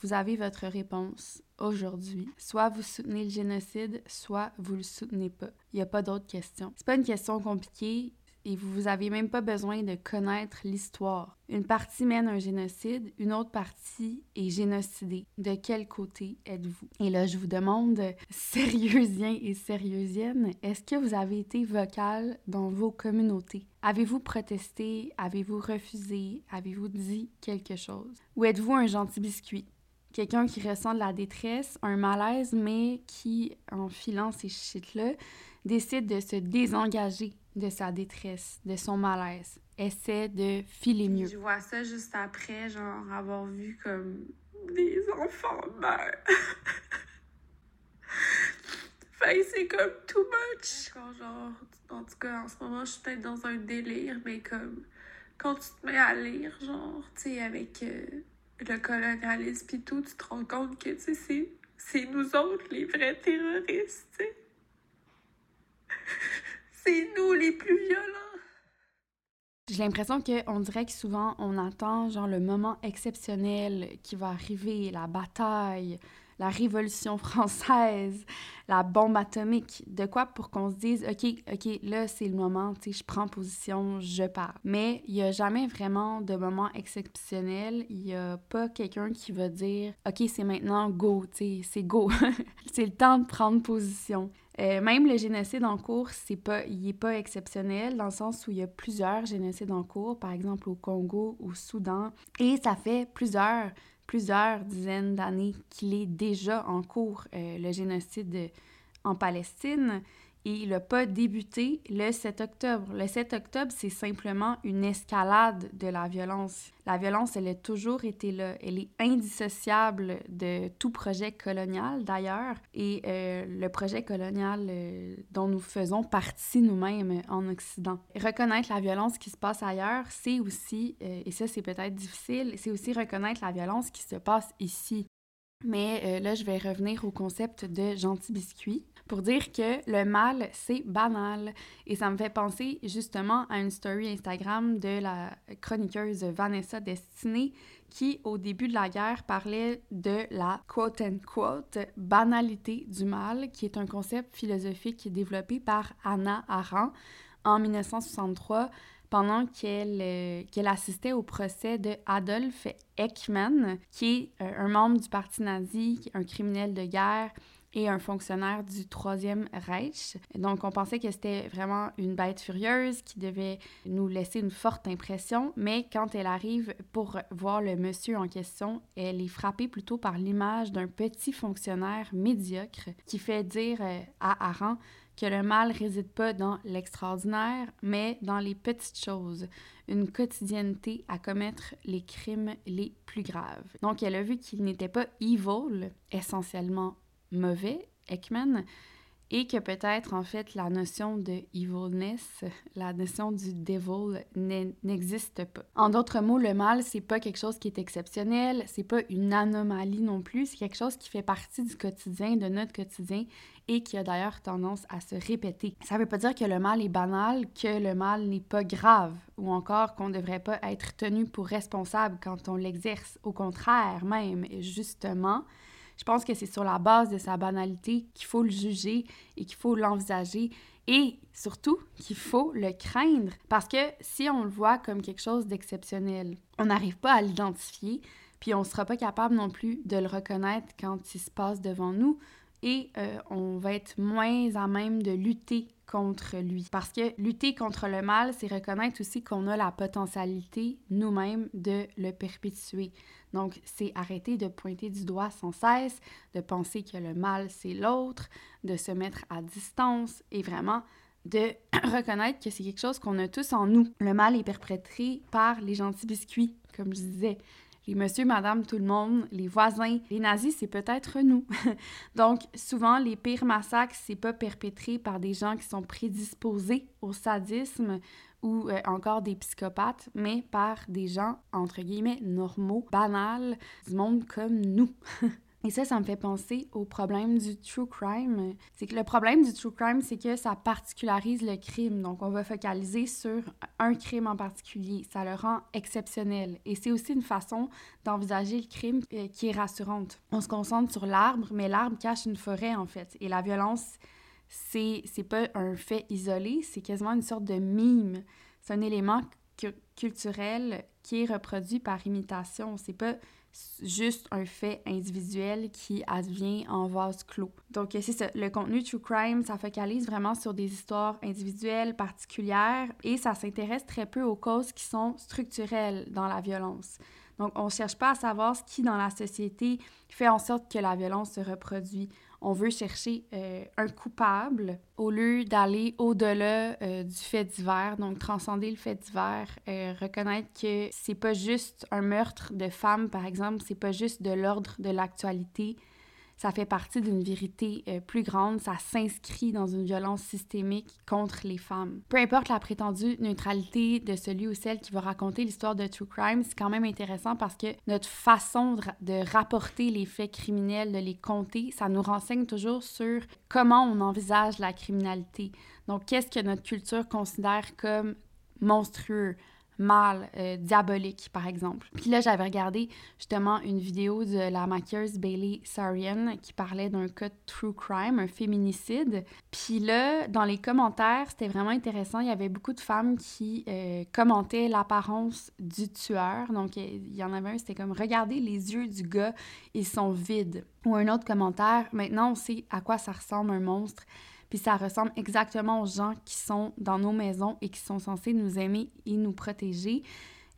vous avez votre réponse aujourd'hui. Soit vous soutenez le génocide, soit vous le soutenez pas. Il n'y a pas d'autre question. C'est pas une question compliquée et vous n'avez même pas besoin de connaître l'histoire. Une partie mène un génocide, une autre partie est génocidée. De quel côté êtes-vous? Et là, je vous demande, sérieusien et sérieusienne, est-ce que vous avez été vocal dans vos communautés? Avez-vous protesté? Avez-vous refusé? Avez-vous dit quelque chose? Ou êtes-vous un gentil biscuit? Quelqu'un qui ressent de la détresse, un malaise, mais qui, en filant ces shit-là, décide de se désengager de sa détresse, de son malaise, essaie de filer mieux. Je vois ça juste après, genre, avoir vu comme des enfants meurent. ben c'est comme too much. genre, en tout cas, en ce moment, je suis peut-être dans un délire, mais comme quand tu te mets à lire, genre, tu sais, avec euh, le colonialisme et tout, tu te rends compte que, c'est nous autres les vrais terroristes, c'est nous les plus violents. J'ai l'impression qu'on dirait que souvent on attend genre le moment exceptionnel qui va arriver, la bataille, la Révolution française, la bombe atomique, de quoi pour qu'on se dise, OK, OK, là, c'est le moment, tu sais, je prends position, je pars. Mais il n'y a jamais vraiment de moment exceptionnel. Il n'y a pas quelqu'un qui va dire, OK, c'est maintenant go, tu sais, c'est go. c'est le temps de prendre position. Euh, même le génocide en cours, c'est pas, il n'est pas exceptionnel dans le sens où il y a plusieurs génocides en cours, par exemple au Congo, au Soudan, et ça fait plusieurs plusieurs dizaines d'années qu'il est déjà en cours, euh, le génocide en Palestine et il n'a pas débuté le 7 octobre. Le 7 octobre, c'est simplement une escalade de la violence. La violence, elle a toujours été là. Elle est indissociable de tout projet colonial, d'ailleurs. Et euh, le projet colonial euh, dont nous faisons partie nous-mêmes en Occident. Reconnaître la violence qui se passe ailleurs, c'est aussi, euh, et ça c'est peut-être difficile, c'est aussi reconnaître la violence qui se passe ici. Mais là, je vais revenir au concept de gentil biscuit pour dire que le mal, c'est banal. Et ça me fait penser justement à une story Instagram de la chroniqueuse Vanessa Destinée qui, au début de la guerre, parlait de la quote-unquote banalité du mal, qui est un concept philosophique développé par Anna Arendt en 1963 pendant qu'elle euh, assistait au procès de Adolf Eichmann, qui est euh, un membre du parti nazi, un criminel de guerre, et un fonctionnaire du Troisième Reich. Donc, on pensait que c'était vraiment une bête furieuse qui devait nous laisser une forte impression, mais quand elle arrive pour voir le monsieur en question, elle est frappée plutôt par l'image d'un petit fonctionnaire médiocre qui fait dire euh, à Aran que le mal réside pas dans l'extraordinaire, mais dans les petites choses, une quotidienneté à commettre les crimes les plus graves. Donc elle a vu qu'il n'était pas evil, essentiellement mauvais, Ekman, et que peut-être en fait la notion de evilness, la notion du devil n'existe pas. En d'autres mots, le mal c'est pas quelque chose qui est exceptionnel, c'est pas une anomalie non plus, c'est quelque chose qui fait partie du quotidien, de notre quotidien et qui a d'ailleurs tendance à se répéter. Ça veut pas dire que le mal est banal, que le mal n'est pas grave ou encore qu'on ne devrait pas être tenu pour responsable quand on l'exerce. Au contraire, même, justement, je pense que c'est sur la base de sa banalité qu'il faut le juger et qu'il faut l'envisager et surtout qu'il faut le craindre. Parce que si on le voit comme quelque chose d'exceptionnel, on n'arrive pas à l'identifier, puis on ne sera pas capable non plus de le reconnaître quand il se passe devant nous et euh, on va être moins à même de lutter contre lui. Parce que lutter contre le mal, c'est reconnaître aussi qu'on a la potentialité nous-mêmes de le perpétuer. Donc, c'est arrêter de pointer du doigt sans cesse, de penser que le mal, c'est l'autre, de se mettre à distance et vraiment de reconnaître que c'est quelque chose qu'on a tous en nous. Le mal est perpétré par les gentils biscuits, comme je disais les monsieur, madame, tout le monde, les voisins. Les nazis, c'est peut-être nous. Donc, souvent, les pires massacres, c'est pas perpétré par des gens qui sont prédisposés au sadisme ou euh, encore des psychopathes, mais par des gens, entre guillemets, normaux, banals, du monde comme nous. Et ça, ça me fait penser au problème du true crime. C'est que le problème du true crime, c'est que ça particularise le crime. Donc, on va focaliser sur un crime en particulier. Ça le rend exceptionnel. Et c'est aussi une façon d'envisager le crime euh, qui est rassurante. On se concentre sur l'arbre, mais l'arbre cache une forêt, en fait. Et la violence, c'est, c'est pas un fait isolé, c'est quasiment une sorte de mime. C'est un élément culturel qui est reproduit par imitation. C'est pas juste un fait individuel qui advient en vase clos. Donc, c'est ça. Le contenu True Crime, ça focalise vraiment sur des histoires individuelles, particulières, et ça s'intéresse très peu aux causes qui sont structurelles dans la violence. Donc, on ne cherche pas à savoir ce qui, dans la société, fait en sorte que la violence se reproduit on veut chercher euh, un coupable au lieu d'aller au-delà euh, du fait divers, donc transcender le fait divers, euh, reconnaître que c'est pas juste un meurtre de femme, par exemple, c'est pas juste de l'ordre de l'actualité, ça fait partie d'une vérité euh, plus grande, ça s'inscrit dans une violence systémique contre les femmes. Peu importe la prétendue neutralité de celui ou celle qui va raconter l'histoire de True Crime, c'est quand même intéressant parce que notre façon de, rapporter les faits criminels, de les compter, ça nous renseigne toujours sur comment on envisage la criminalité. Donc, qu'est-ce que notre culture considère comme monstrueux, mal, euh, diabolique, par exemple. Puis là, j'avais regardé justement une vidéo de la maquilleuse Bailey Sarian qui parlait d'un cas de true crime, un féminicide. Puis là, dans les commentaires, c'était vraiment intéressant. Il y avait beaucoup de femmes qui euh, commentaient l'apparence du tueur. Donc, il y en avait un, c'était comme Regardez les yeux du gars, ils sont vides. Ou un autre commentaire Maintenant, on sait à quoi ça ressemble un monstre. Puis ça ressemble exactement aux gens qui sont dans nos maisons et qui sont censés nous aimer et nous protéger.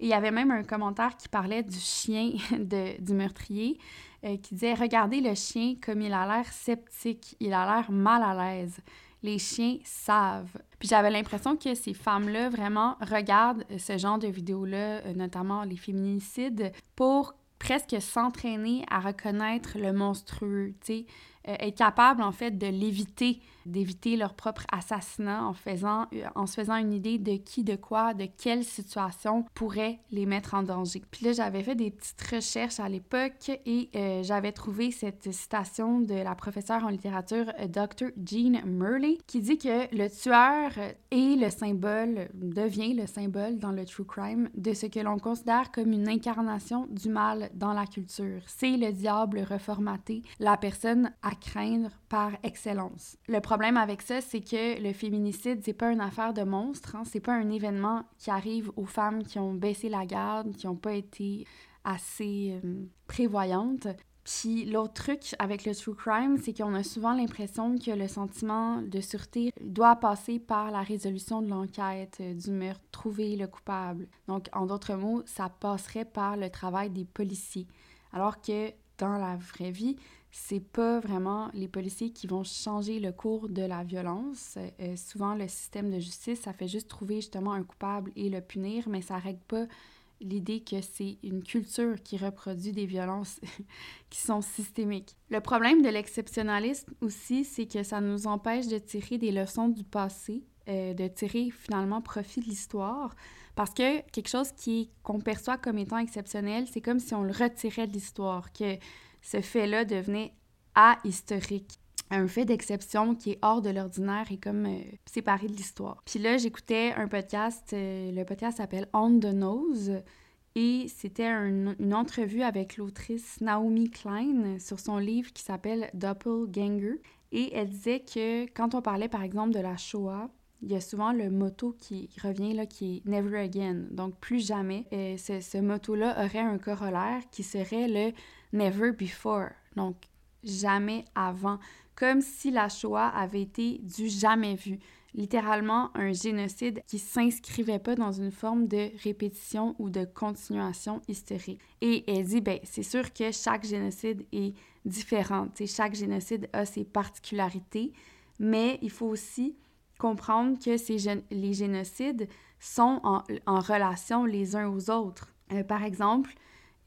Et il y avait même un commentaire qui parlait du chien de, du meurtrier, euh, qui disait Regardez le chien comme il a l'air sceptique, il a l'air mal à l'aise. Les chiens savent. Puis j'avais l'impression que ces femmes-là vraiment regardent ce genre de vidéos-là, euh, notamment les féminicides, pour presque s'entraîner à reconnaître le monstrueux, tu sais, euh, être capable en fait de l'éviter, d'éviter leur propre assassinat en faisant, euh, en se faisant une idée de qui, de quoi, de quelle situation pourrait les mettre en danger. Puis là, j'avais fait des petites recherches à l'époque et euh, j'avais trouvé cette citation de la professeure en littérature Dr. Jean Murley qui dit que le tueur est le symbole, devient le symbole dans le true crime de ce que l'on considère comme une incarnation du mal dans la culture. C'est le diable reformaté, la personne à craindre par excellence. Le problème avec ça, c'est que le féminicide, c'est pas une affaire de monstre, hein? c'est pas un événement qui arrive aux femmes qui ont baissé la garde, qui n'ont pas été assez euh, prévoyantes. Puis l'autre truc avec le true crime, c'est qu'on a souvent l'impression que le sentiment de sûreté doit passer par la résolution de l'enquête, euh, du meurtre, trouver le coupable. Donc, en d'autres mots, ça passerait par le travail des policiers. Alors que dans la vraie vie, c'est pas vraiment les policiers qui vont changer le cours de la violence. Euh, souvent, le système de justice, ça fait juste trouver justement un coupable et le punir, mais ça règle pas l'idée que c'est une culture qui reproduit des violences qui sont systémiques. Le problème de l'exceptionnalisme aussi, c'est que ça nous empêche de tirer des leçons du passé, euh, de tirer finalement profit de l'histoire. Parce que quelque chose qu'on perçoit comme étant exceptionnel, c'est comme si on le retirait de l'histoire, que ce fait-là devenait ahistorique. Un fait d'exception qui est hors de l'ordinaire et comme euh, séparé de l'histoire. Puis là, j'écoutais un podcast, euh, le podcast s'appelle On the Nose, et c'était une entrevue avec l'autrice Naomi Klein sur son livre qui s'appelle Doppelganger. Et elle disait que quand on parlait par exemple de la Shoah, il y a souvent le motto qui revient là, qui est Never Again, donc plus jamais. Et ce, ce motto-là aurait un corollaire qui serait le Never Before, donc jamais avant, comme si la Shoah avait été du jamais vu, littéralement un génocide qui s'inscrivait pas dans une forme de répétition ou de continuation historique. Et elle dit, ben c'est sûr que chaque génocide est différent, chaque génocide a ses particularités, mais il faut aussi comprendre que les génocides sont en, relation les uns aux autres. Euh, par exemple,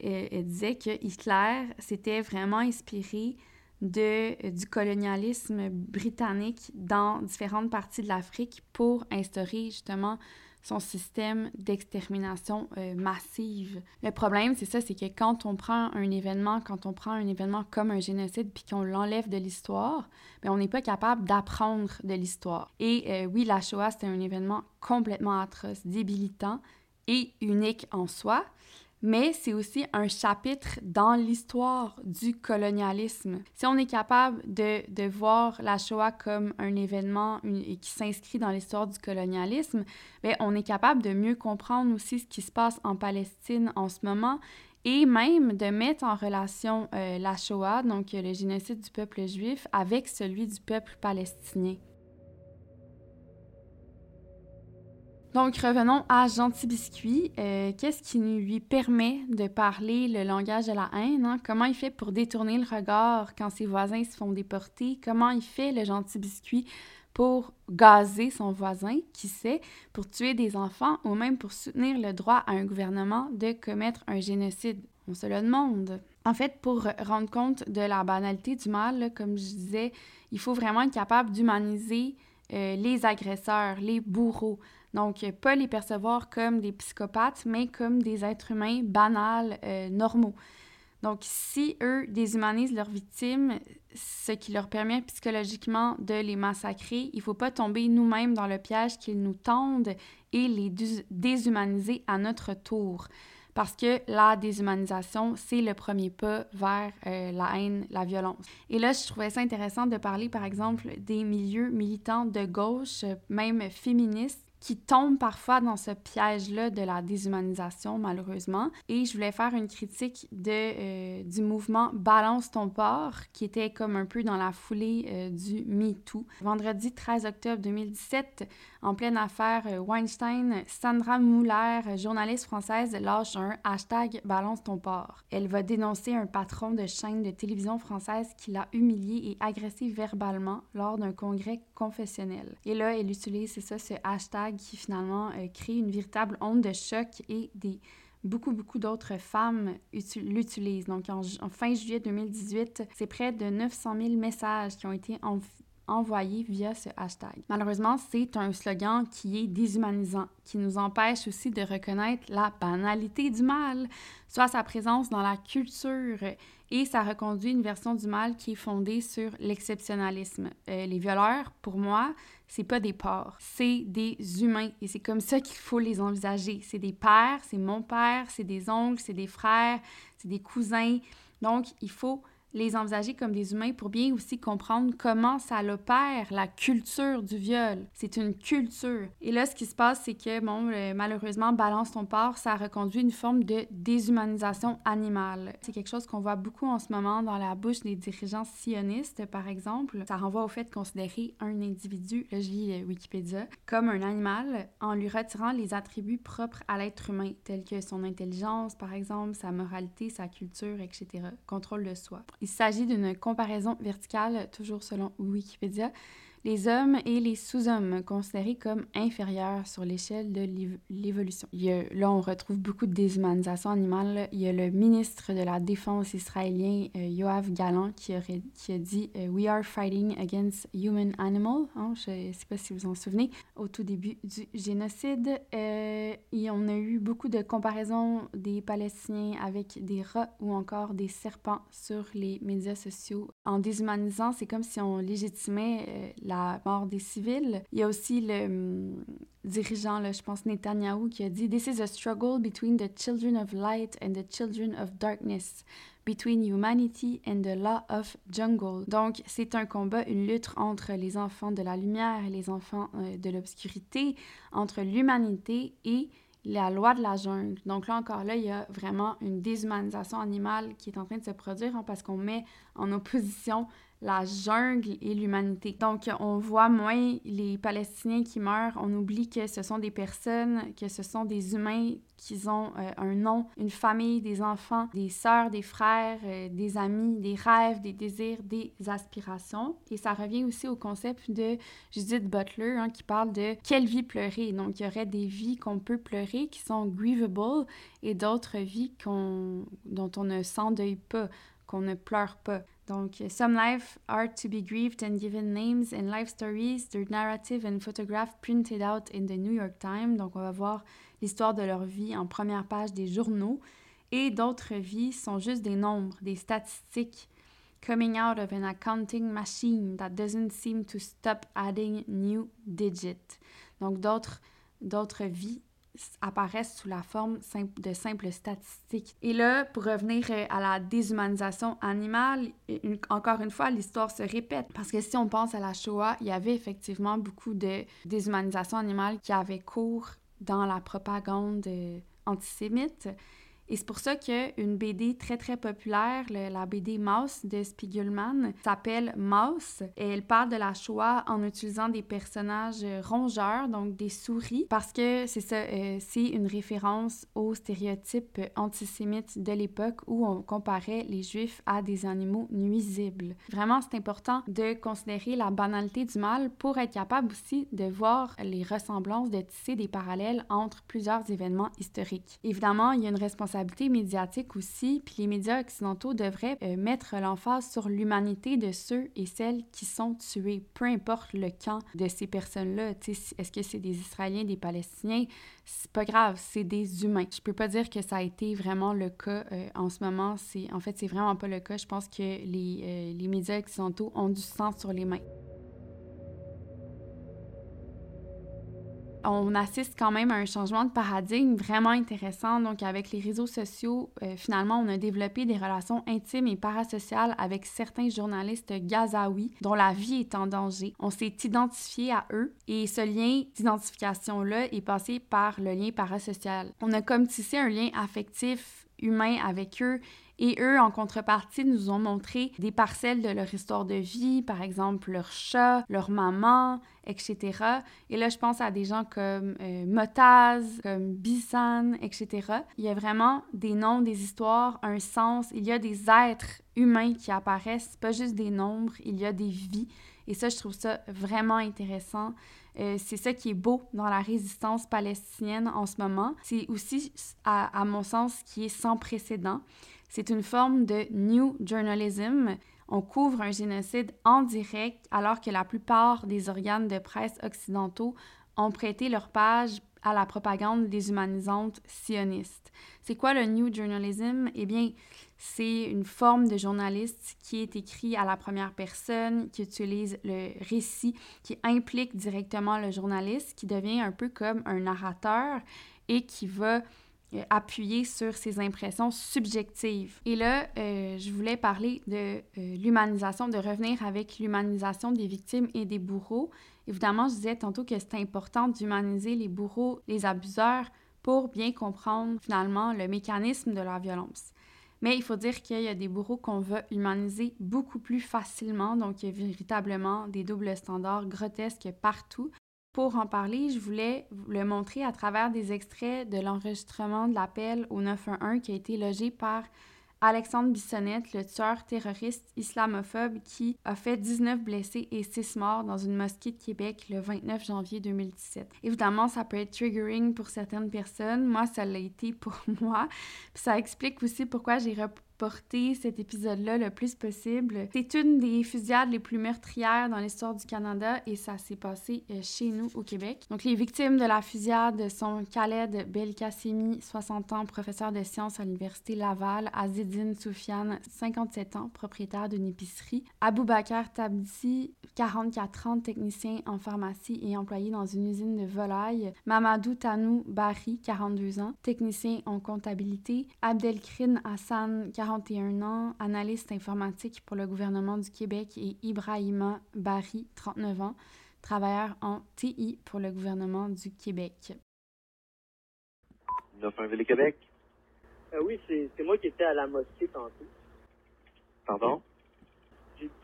euh, elle disait que Hitler s'était vraiment inspiré de, du colonialisme britannique dans différentes parties de l'Afrique pour instaurer justement son système d'extermination euh, massive. Le problème, c'est ça, c'est que quand on prend un événement, quand on prend un événement comme un génocide, puis qu'on l'enlève de l'histoire, bien, on n'est pas capable d'apprendre de l'histoire. Et euh, oui, la Shoah, c'est un événement complètement atroce, débilitant et unique en soi, mais c'est aussi un chapitre dans l'histoire du colonialisme. Si on est capable de, de voir la Shoah comme un événement qui s'inscrit dans l'histoire du colonialisme, bien, on est capable de mieux comprendre aussi ce qui se passe en Palestine en ce moment et même de mettre en relation euh, la Shoah, donc le génocide du peuple juif, avec celui du peuple palestinien. Donc, revenons à Gentil Biscuit. Euh, qu'est-ce qui lui permet de parler le langage de la haine? Hein? Comment il fait pour détourner le regard quand ses voisins se font déporter? Comment il fait le Gentil Biscuit pour gazer son voisin, qui sait, pour tuer des enfants ou même pour soutenir le droit à un gouvernement de commettre un génocide? On se le demande. En fait, pour rendre compte de la banalité du mal, comme je disais, il faut vraiment être capable d'humaniser euh, les agresseurs, les bourreaux. Donc, pas les percevoir comme des psychopathes, mais comme des êtres humains banals, euh, normaux. Donc, si eux déshumanisent leurs victimes, ce qui leur permet psychologiquement de les massacrer, il ne faut pas tomber nous-mêmes dans le piège qu'ils nous tendent et les déshumaniser à notre tour. Parce que la déshumanisation, c'est le premier pas vers euh, la haine, la violence. Et là, je trouvais ça intéressant de parler, par exemple, des milieux militants de gauche, même féministes, qui tombent parfois dans ce piège-là de la déshumanisation, malheureusement. Et je voulais faire une critique de, euh, du mouvement Balance ton port, qui était comme un peu dans la foulée euh, du MeToo. Vendredi 13 octobre 2017, en pleine affaire euh, Weinstein, Sandra Muller, journaliste française, lâche un hashtag Balance ton port. Elle va dénoncer un patron de chaîne de télévision française qui l'a humilié et agressé verbalement lors d'un congrès confessionnel. Et là, elle utilise, c'est ça, ce hashtag qui finalement euh, crée une véritable onde de choc et des beaucoup, beaucoup d'autres femmes l'utilisent. Donc, en, fin juillet 2018, c'est près de 900 000 messages qui ont été envoyés via ce hashtag. Malheureusement, c'est un slogan qui est déshumanisant, qui nous empêche aussi de reconnaître la banalité du mal, soit sa présence dans la culture et ça reconduit une version du mal qui est fondée sur l'exceptionnalisme. Euh, les violeurs, pour moi, c'est pas des porcs, c'est des humains et c'est comme ça qu'il faut les envisager. C'est des pères, c'est mon père, c'est des oncles, c'est des frères, c'est des cousins. Donc, il faut les envisager comme des humains pour bien aussi comprendre comment ça opère, la culture du viol. C'est une culture. Et là, ce qui se passe, c'est que, bon, malheureusement, balance ton porc, ça reconduit une forme de déshumanisation animale. C'est quelque chose qu'on voit beaucoup en ce moment dans la bouche des dirigeants sionistes, par exemple. Ça renvoie au fait de considérer un individu, là je lis euh, Wikipédia, comme un animal en lui retirant les attributs propres à l'être humain, tels que son intelligence, par exemple, sa moralité, sa culture, etc. Contrôle de soi. Il s'agit d'une comparaison verticale, toujours selon Wikipédia, les hommes et les sous-hommes considérés comme inférieurs sur l'échelle de l'évolution. Là, on retrouve beaucoup de déshumanisation animale. Il y a le ministre de la Défense israélien, euh, Yoav Galan, qui, aurait, qui a dit euh, We are fighting against human animal. Hein, je ne sais pas si vous vous en souvenez, au tout début du génocide. Euh, et on a eu beaucoup de comparaisons des Palestiniens avec des rats ou encore des serpents sur les médias sociaux. En déshumanisant, c'est comme si on légitimait la la mort des civils. Il y a aussi le hum, dirigeant, je pense Netanyahu, qui a dit This is a struggle between the children of light and the children of darkness, between humanity and the law of jungle. Donc, c'est un combat, une lutte entre les enfants de la lumière et les enfants euh, de l'obscurité, entre l'humanité et la loi de la jungle. Donc là encore, là, il y a vraiment une déshumanisation animale qui est en train de se produire hein, parce qu'on met en opposition la jungle et l'humanité. Donc, on voit moins les Palestiniens qui meurent, on oublie que ce sont des personnes, que ce sont des humains qui ont euh, un nom, une famille, des enfants, des sœurs, des frères, euh, des amis, des rêves, des désirs, des aspirations. Et ça revient aussi au concept de Judith Butler hein, qui parle de quelle vie pleurer. Donc, il y aurait des vies qu'on peut pleurer qui sont grievable et d'autres vies dont on ne s'endeuille pas, qu'on ne pleure pas. Donc, Some Life are to be grieved and given names and life stories, their narrative and photograph printed out in the New York Times. Donc, on va voir l'histoire de leur vie en première page des journaux. Et d'autres vies sont juste des nombres, des statistiques coming out of an accounting machine that doesn't seem to stop adding new digits. Donc, d'autres vies apparaissent sous la forme de simples statistiques. Et là, pour revenir euh, à la déshumanisation animale, encore une fois, l'histoire se répète. Parce que si on pense à la Shoah, il y avait effectivement beaucoup de déshumanisation animale qui avait cours dans la propagande euh, antisémite. Et c'est pour ça qu'une BD très très populaire, la BD Mouse de Spiegelman, s'appelle Mouse. Et elle parle de la Shoah en utilisant des personnages rongeurs, donc des souris, parce que c'est ça, euh, c'est une référence aux stéréotypes antisémites de l'époque où on comparait les Juifs à des animaux nuisibles. Vraiment, c'est important de considérer la banalité du mal pour être capable aussi de voir les ressemblances, de tisser des parallèles entre plusieurs événements historiques. Évidemment, il y a une responsabilité responsabilité médiatique aussi, puis les médias occidentaux devraient euh, mettre l'emphase sur l'humanité de ceux et celles qui sont tués, peu importe le camp de ces personnes-là. Est-ce que c'est des Israéliens, des Palestiniens? C'est pas grave, c'est des humains. Je peux pas dire que ça a été vraiment le cas euh, en ce moment. En fait, c'est vraiment pas le cas. Je pense que les, euh, les médias occidentaux ont du sang sur les mains. On assiste quand même à un changement de paradigme vraiment intéressant. Donc, avec les réseaux sociaux, euh, finalement, on a développé des relations intimes et parasociales avec certains journalistes gazaouis dont la vie est en danger. On s'est identifié à eux et ce lien d'identification-là est passé par le lien parasocial. On a comme tissé un lien affectif humain avec eux et eux, en contrepartie, nous ont montré des parcelles de leur histoire de vie, par exemple leur chat, leur maman, etc. Et là, je pense à des gens comme euh, Motaz, comme Bissan, etc. Il y a vraiment des noms, des histoires, un sens. Il y a des êtres humains qui apparaissent, pas juste des nombres, il y a des vies. Et ça, je trouve ça vraiment intéressant. Euh, c'est ça qui est beau dans la résistance palestinienne en ce moment. C'est aussi, à, à mon sens, qui est sans précédent. C'est une forme de New Journalism. On couvre un génocide en direct alors que la plupart des organes de presse occidentaux ont prêté leur page à la propagande déshumanisante sioniste. C'est quoi le New Journalism? Eh bien, c'est une forme de journaliste qui est écrit à la première personne, qui utilise le récit, qui implique directement le journaliste, qui devient un peu comme un narrateur et qui va euh, appuyer sur ses impressions subjectives. Et là, euh, je voulais parler de euh, l'humanisation, de revenir avec l'humanisation des victimes et des bourreaux. Évidemment, je disais tantôt que c'est important d'humaniser les bourreaux, les abuseurs, pour bien comprendre finalement le mécanisme de la violence. Mais il faut dire qu'il y a des bourreaux qu'on va humaniser beaucoup plus facilement, donc il y a véritablement des doubles standards grotesques partout. Pour en parler, je voulais le montrer à travers des extraits de l'enregistrement de l'appel au 911 qui a été logé par Alexandre Bissonnette, le tueur terroriste islamophobe qui a fait 19 blessés et 6 morts dans une mosquée de Québec le 29 janvier 2017. Évidemment, ça peut être triggering pour certaines personnes. Moi, ça l'a été pour moi. ça explique aussi pourquoi j'ai porter cet épisode-là le plus possible. C'est une des fusillades les plus meurtrières dans l'histoire du Canada et ça s'est passé euh, chez nous au Québec. Donc les victimes de la fusillade sont Khaled Belkacemi, 60 ans, professeur de sciences à l'Université Laval, Azedine Soufiane, 57 ans, propriétaire d'une épicerie, Bakar Tabdi, 44 ans, technicien en pharmacie et employé dans une usine de volailles, Mamadou Tanou Bari, 42 ans, technicien en comptabilité, Abdelkrin Hassan, 41 ans, analyste informatique pour le gouvernement du Québec, et Ibrahima Bari, 39 ans, travailleur en TI pour le gouvernement du Québec. Ville Québec? Euh, oui, c'est moi qui étais à la mosquée tantôt. Pardon?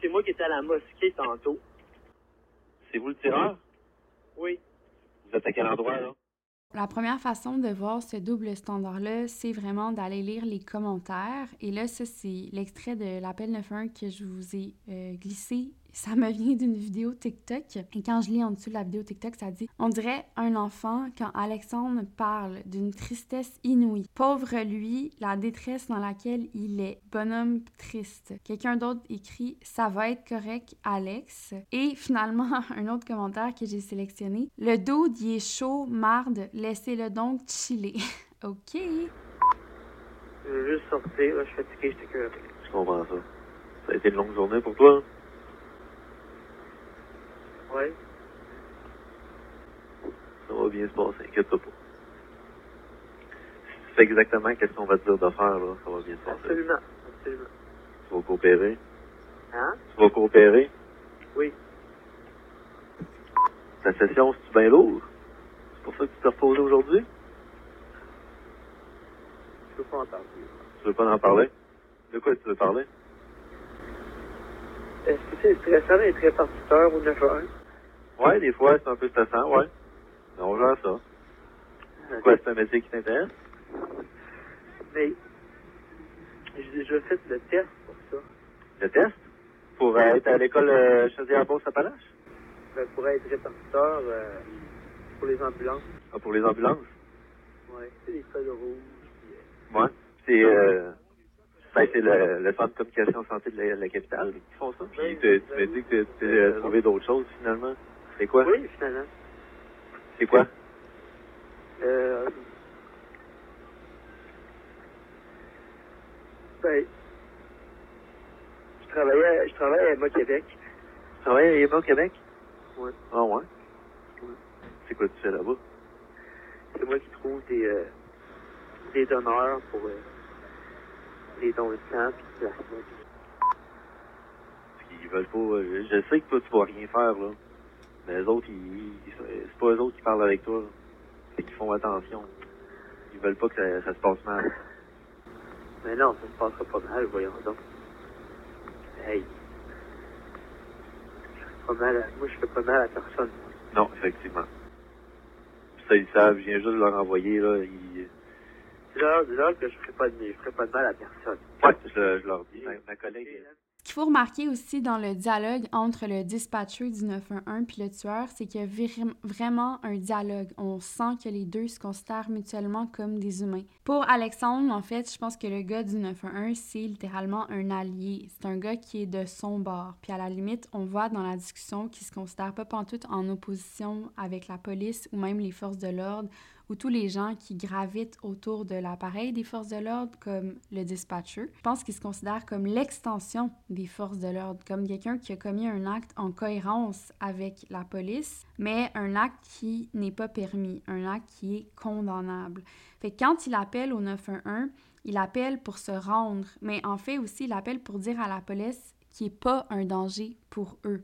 C'est moi qui étais à la mosquée tantôt. C'est vous le tireur? Oui. Vous êtes à quel endroit, là? La première façon de voir ce double standard-là, c'est vraiment d'aller lire les commentaires. Et là, ça, c'est l'extrait de l'appel 91 que je vous ai euh, glissé ça me vient d'une vidéo TikTok. Et quand je lis en dessous de la vidéo TikTok, ça dit On dirait un enfant quand Alexandre parle d'une tristesse inouïe. Pauvre lui, la détresse dans laquelle il est. Bonhomme triste. Quelqu'un d'autre écrit Ça va être correct, Alex. Et finalement, un autre commentaire que j'ai sélectionné Le dos il est chaud, marde, laissez-le donc chiller. ok. Je veux juste sortir, je suis fatigué, j'étais que. Je comprends ça. Ça a été une longue journée pour toi? Oui. Ça va bien se passer, inquiète-toi pas. Si tu fais exactement ce qu'on va te dire de faire, là, ça va bien se passer. Absolument, absolument. Tu vas coopérer? Hein? Tu vas coopérer? Oui. Ta session, c'est-tu bien lourd? C'est pour ça que tu t'es reposé aujourd'hui? Je veux pas en parler. Tu veux pas en parler? De quoi tu veux parler? Est-ce que c'est stressant d'être répartiteur au 9 1 Ouais, des fois, c'est un peu stressant, ouais. Mais on gère ça. Pourquoi c'est un métier qui t'intéresse? Mais j'ai déjà fait le test pour ça. Le test? Pour euh, être à l'école euh, Chaudière-Beauce-Appalaches? Ben, pour être répartiteur euh, pour les ambulances. Ah, pour les ambulances? Ouais, c'est les codes rouges. Euh... Ouais. c'est euh, ben, c'est le, le centre de communication santé de la, de la capitale qui font ça. Puis tu, tu m'as dit que tu as trouvé d'autres choses finalement. C'est quoi? Oui, finalement. C'est quoi? Euh... Ben, je travaillais, je travaille à Emma Québec. Tu travailles à Emma Québec? Ouais. Ah ouais? C'est quoi tu fais là-bas? C'est moi qui trouve des, euh, des donneurs pour euh, les dons de sang puis de plasma. Ils veulent pas. euh, Je sais que toi tu vas rien faire là. Mais les autres, ils, c'est pas eux autres qui parlent avec toi. C'est qu'ils font attention. Ils veulent pas que ça, ça se passe mal. Mais non, ça se passera pas mal, voyons donc. Hey. Je fais pas mal à- moi, je fais pas mal à personne. Non, effectivement. Ça, ils savent. Je viens juste de leur envoyer là. Ils... Dis-leur, dis-leur que je ferai pas de, je ferai pas de mal à personne. Ouais, je, je leur dis. Ma, ma collègue. Qu'il faut remarquer aussi dans le dialogue entre le dispatcher du 911 puis le tueur, c'est qu'il y a vraiment un dialogue. On sent que les deux se considèrent mutuellement comme des humains. Pour Alexandre, en fait, je pense que le gars du 911, c'est littéralement un allié. C'est un gars qui est de son bord. Puis à la limite, on voit dans la discussion qu'il se considère pas pantoute en opposition avec la police ou même les forces de l'ordre ou tous les gens qui gravitent autour de l'appareil des forces de l'ordre, comme le dispatcher. Je pense qu'il se considère comme l'extension des forces de l'ordre, comme quelqu'un qui a commis un acte en cohérence avec la police, mais un acte qui n'est pas permis, un acte qui est condamnable. Fait que quand il appelle au 911, il appelle pour se rendre, mais en fait aussi, il appelle pour dire à la police qu'il n'est pas un danger pour eux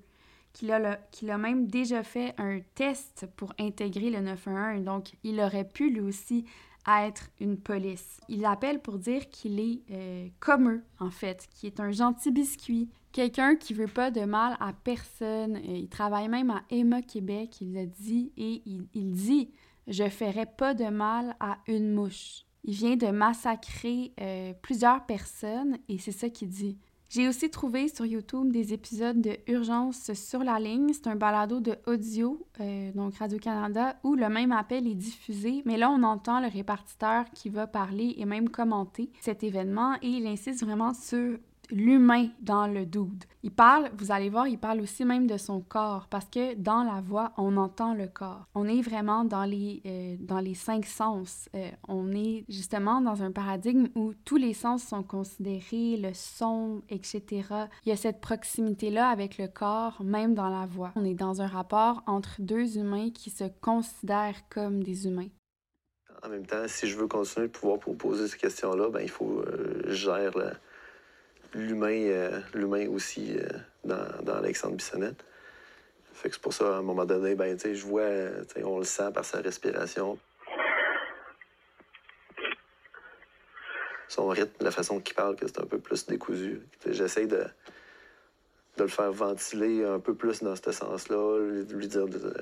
qu'il a, le- qu'il même déjà fait un test pour intégrer le 911, donc il aurait pu lui aussi être une police. Il appelle pour dire qu'il est euh, comme eux, en fait, qui est un gentil biscuit, quelqu'un qui veut pas de mal à personne. Euh, il travaille même à Emma Québec, il l'a dit, et il, il dit « Je ferai pas de mal à une mouche ». Il vient de massacrer euh, plusieurs personnes, et c'est ça qu'il dit. J'ai aussi trouvé sur YouTube des épisodes de Urgence sur la ligne. C'est un balado de audio, euh, donc Radio-Canada, où le même appel est diffusé, mais là, on entend le répartiteur qui va parler et même commenter cet événement et il insiste vraiment sur l'humain dans le dude. Il parle, vous allez voir, il parle aussi même de son corps parce que dans la voix, on entend le corps. On est vraiment dans les, euh, dans les cinq sens. Euh, on est justement dans un paradigme où tous les sens sont considérés, le son, etc. Il y a cette proximité-là avec le corps, même dans la voix. On est dans un rapport entre deux humains qui se considèrent comme des humains. En même temps, si je veux continuer de pouvoir pour poser ces questions-là, ben, il faut euh, je gère l'humain euh, l'humain aussi euh, dans, dans Alexandre Bissonnette. Fait que c'est pour ça, à un moment donné, ben, je vois, euh, on le sent par sa respiration. Son rythme, la façon qu'il parle, que c'est un peu plus décousu. J'essaie de, de le faire ventiler un peu plus dans ce sens-là, lui, lui dire de,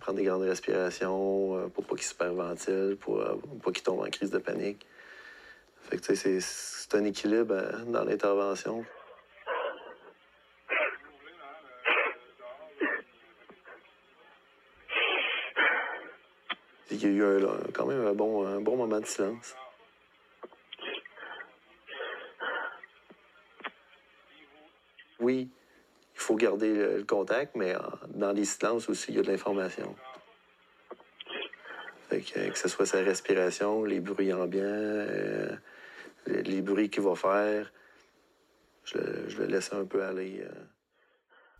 prendre des grandes respirations pour pas qu'il s'hyperventile, pour euh, pas qu'il tombe en crise de panique. Fait que, tu sais, c'est- c'est un équilibre euh, dans l'intervention. Il y a eu un- quand même un bon, un bon moment de silence. Oui, il faut garder le, contact, mais euh, dans les silences aussi, il y a de l'information. Que, euh, que ce soit sa respiration, les bruits ambiants, les, bruits qu'il va faire, je le, je le laisse un peu aller. euh.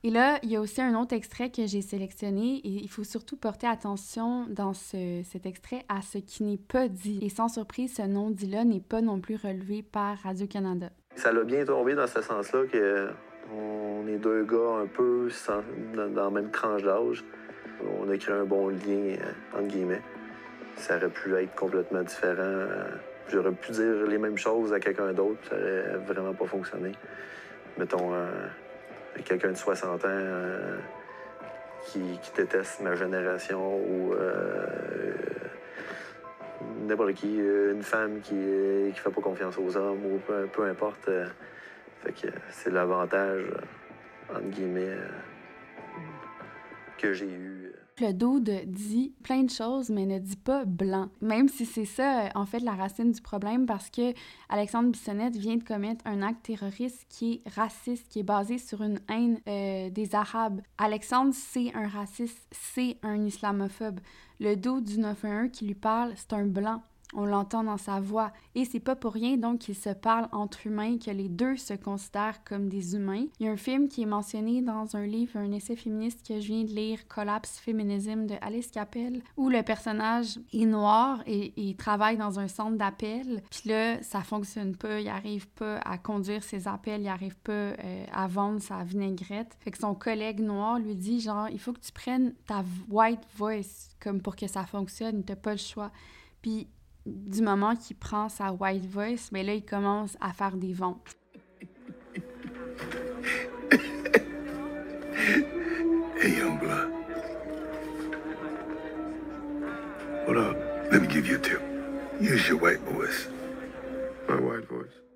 Et là, il y a aussi un autre extrait que j'ai sélectionné et il faut surtout porter attention dans ce- cet extrait à ce qui n'est pas dit. Et sans surprise, ce non-dit-là n'est pas non plus relevé par Radio-Canada. Ça l'a bien tombé dans ce sens-là que on est deux gars un peu sans- dans, dans la même tranche d'âge. On a créé un bon lien, euh, entre guillemets. Ça aurait pu être complètement différent. euh, J'aurais pu dire les mêmes choses à quelqu'un d'autre, ça aurait vraiment pas fonctionné. Mettons, euh, quelqu'un de 60 ans euh, qui, déteste ma génération ou euh, n'importe qui, une femme qui, qui fait pas confiance aux hommes ou peu, importe. c'est l'avantage, entre guillemets, que j'ai eu. Le dude dit plein de choses, mais ne dit pas blanc. Même si c'est ça, en fait, la racine du problème, parce que Alexandre Bissonnette vient de commettre un acte terroriste qui est raciste, qui est basé sur une haine euh, des Arabes. Alexandre, c'est un raciste, c'est un islamophobe. Le dude du 911 qui lui parle, c'est un blanc. On l'entend dans sa voix. Et c'est pas pour rien donc qu'ils se parlent entre humains, que les deux se considèrent comme des humains. Il y a un film qui est mentionné dans un livre, un essai féministe que je viens de lire, Collapse Féminisme de Alice Capel, où le personnage est noir et, il travaille dans un centre d'appel. Puis là, ça fonctionne pas, il arrive pas à conduire ses appels, il arrive pas euh, à vendre sa vinaigrette. Fait que son collègue noir lui dit genre, il faut que tu prennes ta white voice comme pour que ça fonctionne, t'as pas le choix. Puis du moment qu'il prend sa white voice, mais là, il commence à faire des ventes. Hey, young blood. Hold up. Let me give you a tip. Use your white voice. My white voice.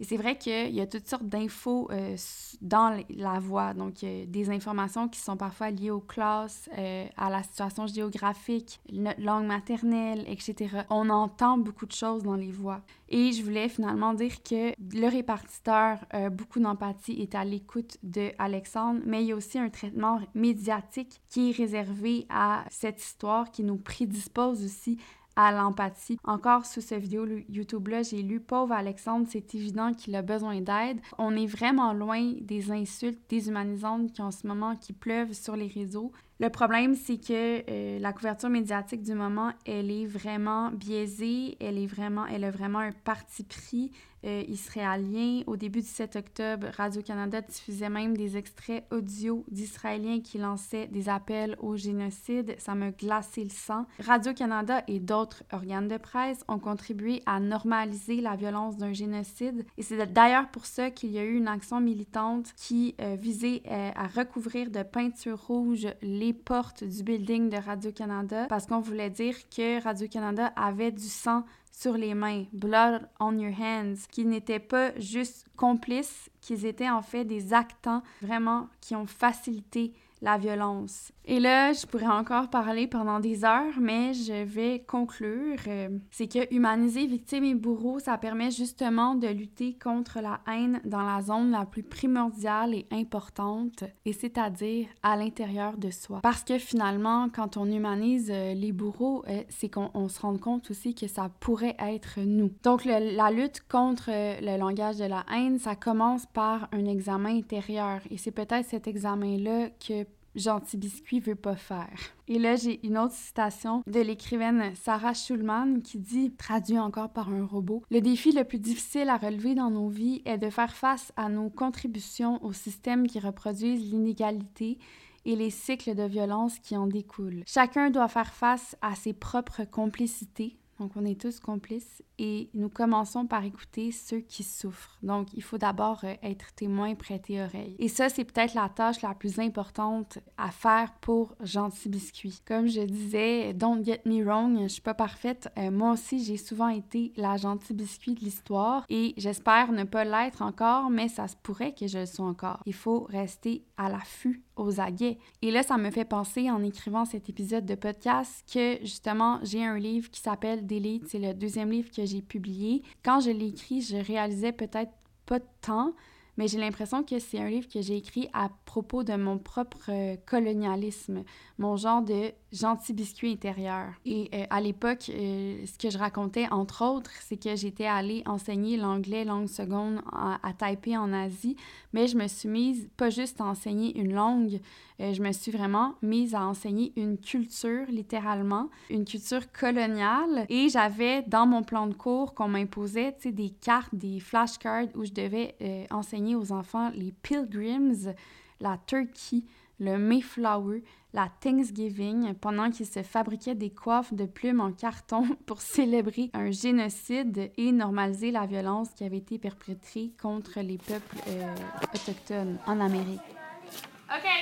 Et c'est vrai qu'il y a toutes sortes d'infos euh, dans la voix. Donc, des informations qui sont parfois liées aux classes, euh, à la situation géographique, notre langue maternelle, etc. On entend beaucoup de choses dans les voix. Et je voulais finalement dire que le répartiteur, euh, beaucoup d'empathie, est à l'écoute de Alexandre, mais il y a aussi un traitement médiatique qui est réservé à cette histoire, qui nous prédispose aussi à l'empathie. Encore sous cette vidéo YouTube-là, j'ai lu Pauvre Alexandre, c'est évident qu'il a besoin d'aide. On est vraiment loin des insultes déshumanisantes qui en ce moment qui pleuvent sur les réseaux. Le problème, c'est que euh, la couverture médiatique du moment, elle est vraiment biaisée, elle est vraiment, elle a vraiment un parti pris euh, israélien. Au début du 7 octobre, Radio-Canada diffusait même des extraits audio d'Israéliens qui lançaient des appels au génocide. Ça me glaçait le sang. Radio-Canada et d'autres organes de presse ont contribué à normaliser la violence d'un génocide. Et c'est d'ailleurs pour ça qu'il y a eu une action militante qui euh, visait à recouvrir de peinture rouge les portes du building de Radio-Canada parce qu'on voulait dire que Radio-Canada avait du sang sur les mains, blood on your hands, qui n'étaient pas juste complices, qu'ils étaient en fait des actants vraiment qui ont facilité la violence. Et là, je pourrais encore parler pendant des heures, mais je vais conclure. Euh, c'est que humaniser victimes et bourreaux, ça permet justement de lutter contre la haine dans la zone la plus primordiale et importante, et c'est-à-dire à, l'intérieur de soi. Parce que finalement, quand on humanise euh, les bourreaux, euh, c'est qu'on se rend compte aussi que ça pourrait être nous. Donc, la lutte contre le langage de la haine, ça commence par un examen intérieur, et c'est peut-être cet examen-là que Gentil Biscuit veut pas faire. Et là, j'ai une autre citation de l'écrivaine Sarah Schulman qui dit, traduit encore par un robot, Le défi le plus difficile à relever dans nos vies est de faire face à nos contributions aux systèmes qui reproduisent l'inégalité et les cycles de violence qui en découlent. Chacun doit faire face à ses propres complicités, donc, on est tous complices et nous commençons par écouter ceux qui souffrent. Donc, il faut d'abord euh, être témoin, prêter oreille. Et ça, c'est peut-être la tâche la plus importante à faire pour Gentil Biscuit. Comme je disais, don't get me wrong, je suis pas parfaite. Euh, moi aussi, j'ai souvent été la Gentil Biscuit de l'histoire et j'espère ne pas l'être encore, mais ça se pourrait que je le sois encore. Il faut rester à l'affût aux aguets. Et là, ça me fait penser en écrivant cet épisode de podcast que justement, j'ai un livre qui s'appelle Delete. C'est le deuxième livre que j'ai publié. Quand je l'ai écrit, je réalisais peut-être pas de temps, mais j'ai l'impression que c'est un livre que j'ai écrit à propos de mon propre euh, colonialisme, mon genre de gentil biscuit intérieur. Et euh, à l'époque, euh, ce que je racontais, entre autres, c'est que j'étais allée enseigner l'anglais langue seconde à, à, Taipei en Asie, mais je me suis mise pas juste à enseigner une langue, je me suis vraiment mise à enseigner une culture, littéralement, une culture coloniale. Et j'avais dans mon plan de cours qu'on m'imposait, tu sais, des cartes, des flashcards où je devais enseigner aux enfants les pilgrims, la turkey, le Mayflower, la Thanksgiving, pendant qu'ils se fabriquaient des coiffes de plumes en carton pour célébrer un génocide et normaliser la violence qui avait été perpétrée contre les peuples euh, autochtones en Amérique.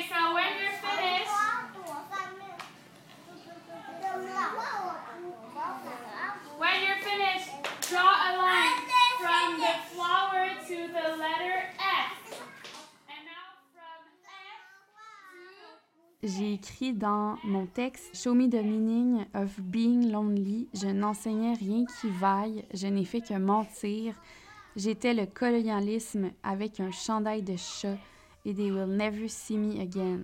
So when you're finished, when you're finished, draw a line from the flower to the letter j'ai écrit dans mon texte Show me the meaning of being lonely. Je n'enseignais rien qui vaille, je n'ai fait que mentir. J'étais le colonialisme avec un chandail de chat et they will never see me again.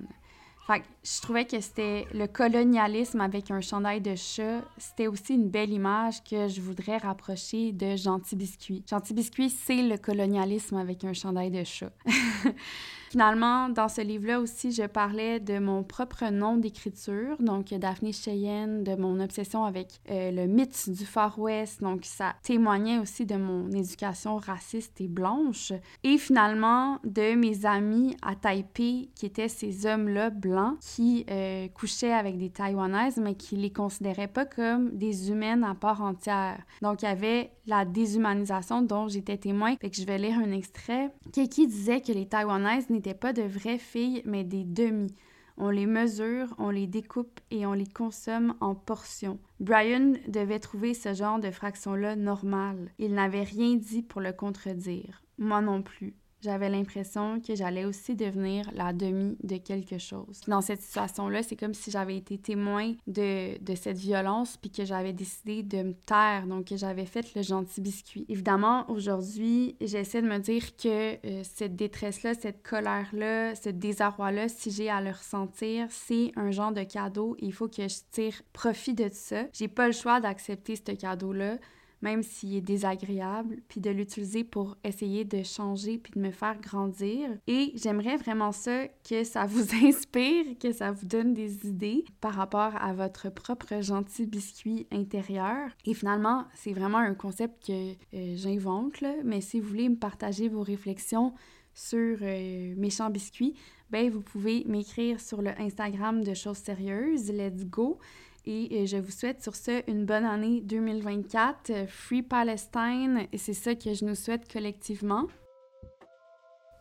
Fait je trouvais que c'était le colonialisme avec un chandail de chat. C'était aussi une belle image que je voudrais rapprocher de Gentil Biscuit. Gentil Biscuit, c'est le colonialisme avec un chandail de chat. Finalement, dans ce livre-là aussi, je parlais de mon propre nom d'écriture, donc Daphné Cheyenne, de mon obsession avec euh, le mythe du Far West. Donc, ça témoignait aussi de mon éducation raciste et blanche. Et finalement, de mes amis à Taipei, qui étaient ces hommes-là blancs qui euh, couchaient avec des Taïwanaises, mais qui les considéraient pas comme des humaines à part entière. Donc, il y avait la déshumanisation dont j'étais témoin. Fait que je vais lire un extrait. Qui disait que les Taïwanaises n'étaient pas de vraies filles, mais des demi. On les mesure, on les découpe et on les consomme en portions. Brian devait trouver ce genre de fraction-là normal. Il n'avait rien dit pour le contredire. Moi non plus j'avais l'impression que j'allais aussi devenir la demi de quelque chose. Dans cette situation-là, c'est comme si j'avais été témoin de, de cette violence puis que j'avais décidé de me taire, donc que j'avais fait le gentil biscuit. Évidemment, aujourd'hui, j'essaie de me dire que euh, cette détresse-là, cette colère-là, ce désarroi-là, si j'ai à le ressentir, c'est un genre de cadeau il faut que je tire profit de ça. J'ai pas le choix d'accepter ce cadeau-là même s'il est désagréable, puis de l'utiliser pour essayer de changer puis de me faire grandir. Et j'aimerais vraiment ça que ça vous inspire, que ça vous donne des idées par rapport à votre propre gentil biscuit intérieur. Et finalement, c'est vraiment un concept que euh, j'invente, mais si vous voulez me partager vos réflexions sur euh, Méchant Biscuit, ben vous pouvez m'écrire sur le Instagram de Choses Sérieuses, Let's Go. Et euh, je vous souhaite sur ce une bonne année 2024. Euh, Free Palestine, et c'est ça que je nous souhaite collectivement.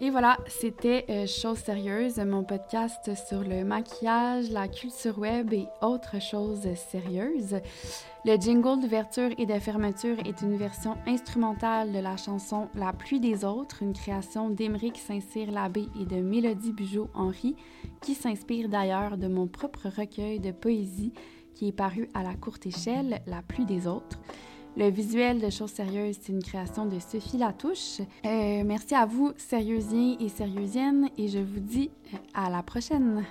Et voilà, c'était euh, Chose sérieuse, mon podcast sur le maquillage, la culture web et autres choses sérieuses. Le jingle d'ouverture et de fermeture est une version instrumentale de la chanson La pluie des autres, une création d'Émeric Saint-Cyr-Labbé et de Mélodie Bugeaud-Henri, qui s'inspire d'ailleurs de mon propre recueil de poésie qui est paru à la courte échelle, La pluie des autres. Le visuel de Choses sérieuses, c'est une création de Sophie Latouche. Euh, merci à vous, sérieusiens et sérieusiennes, et je vous dis à la prochaine.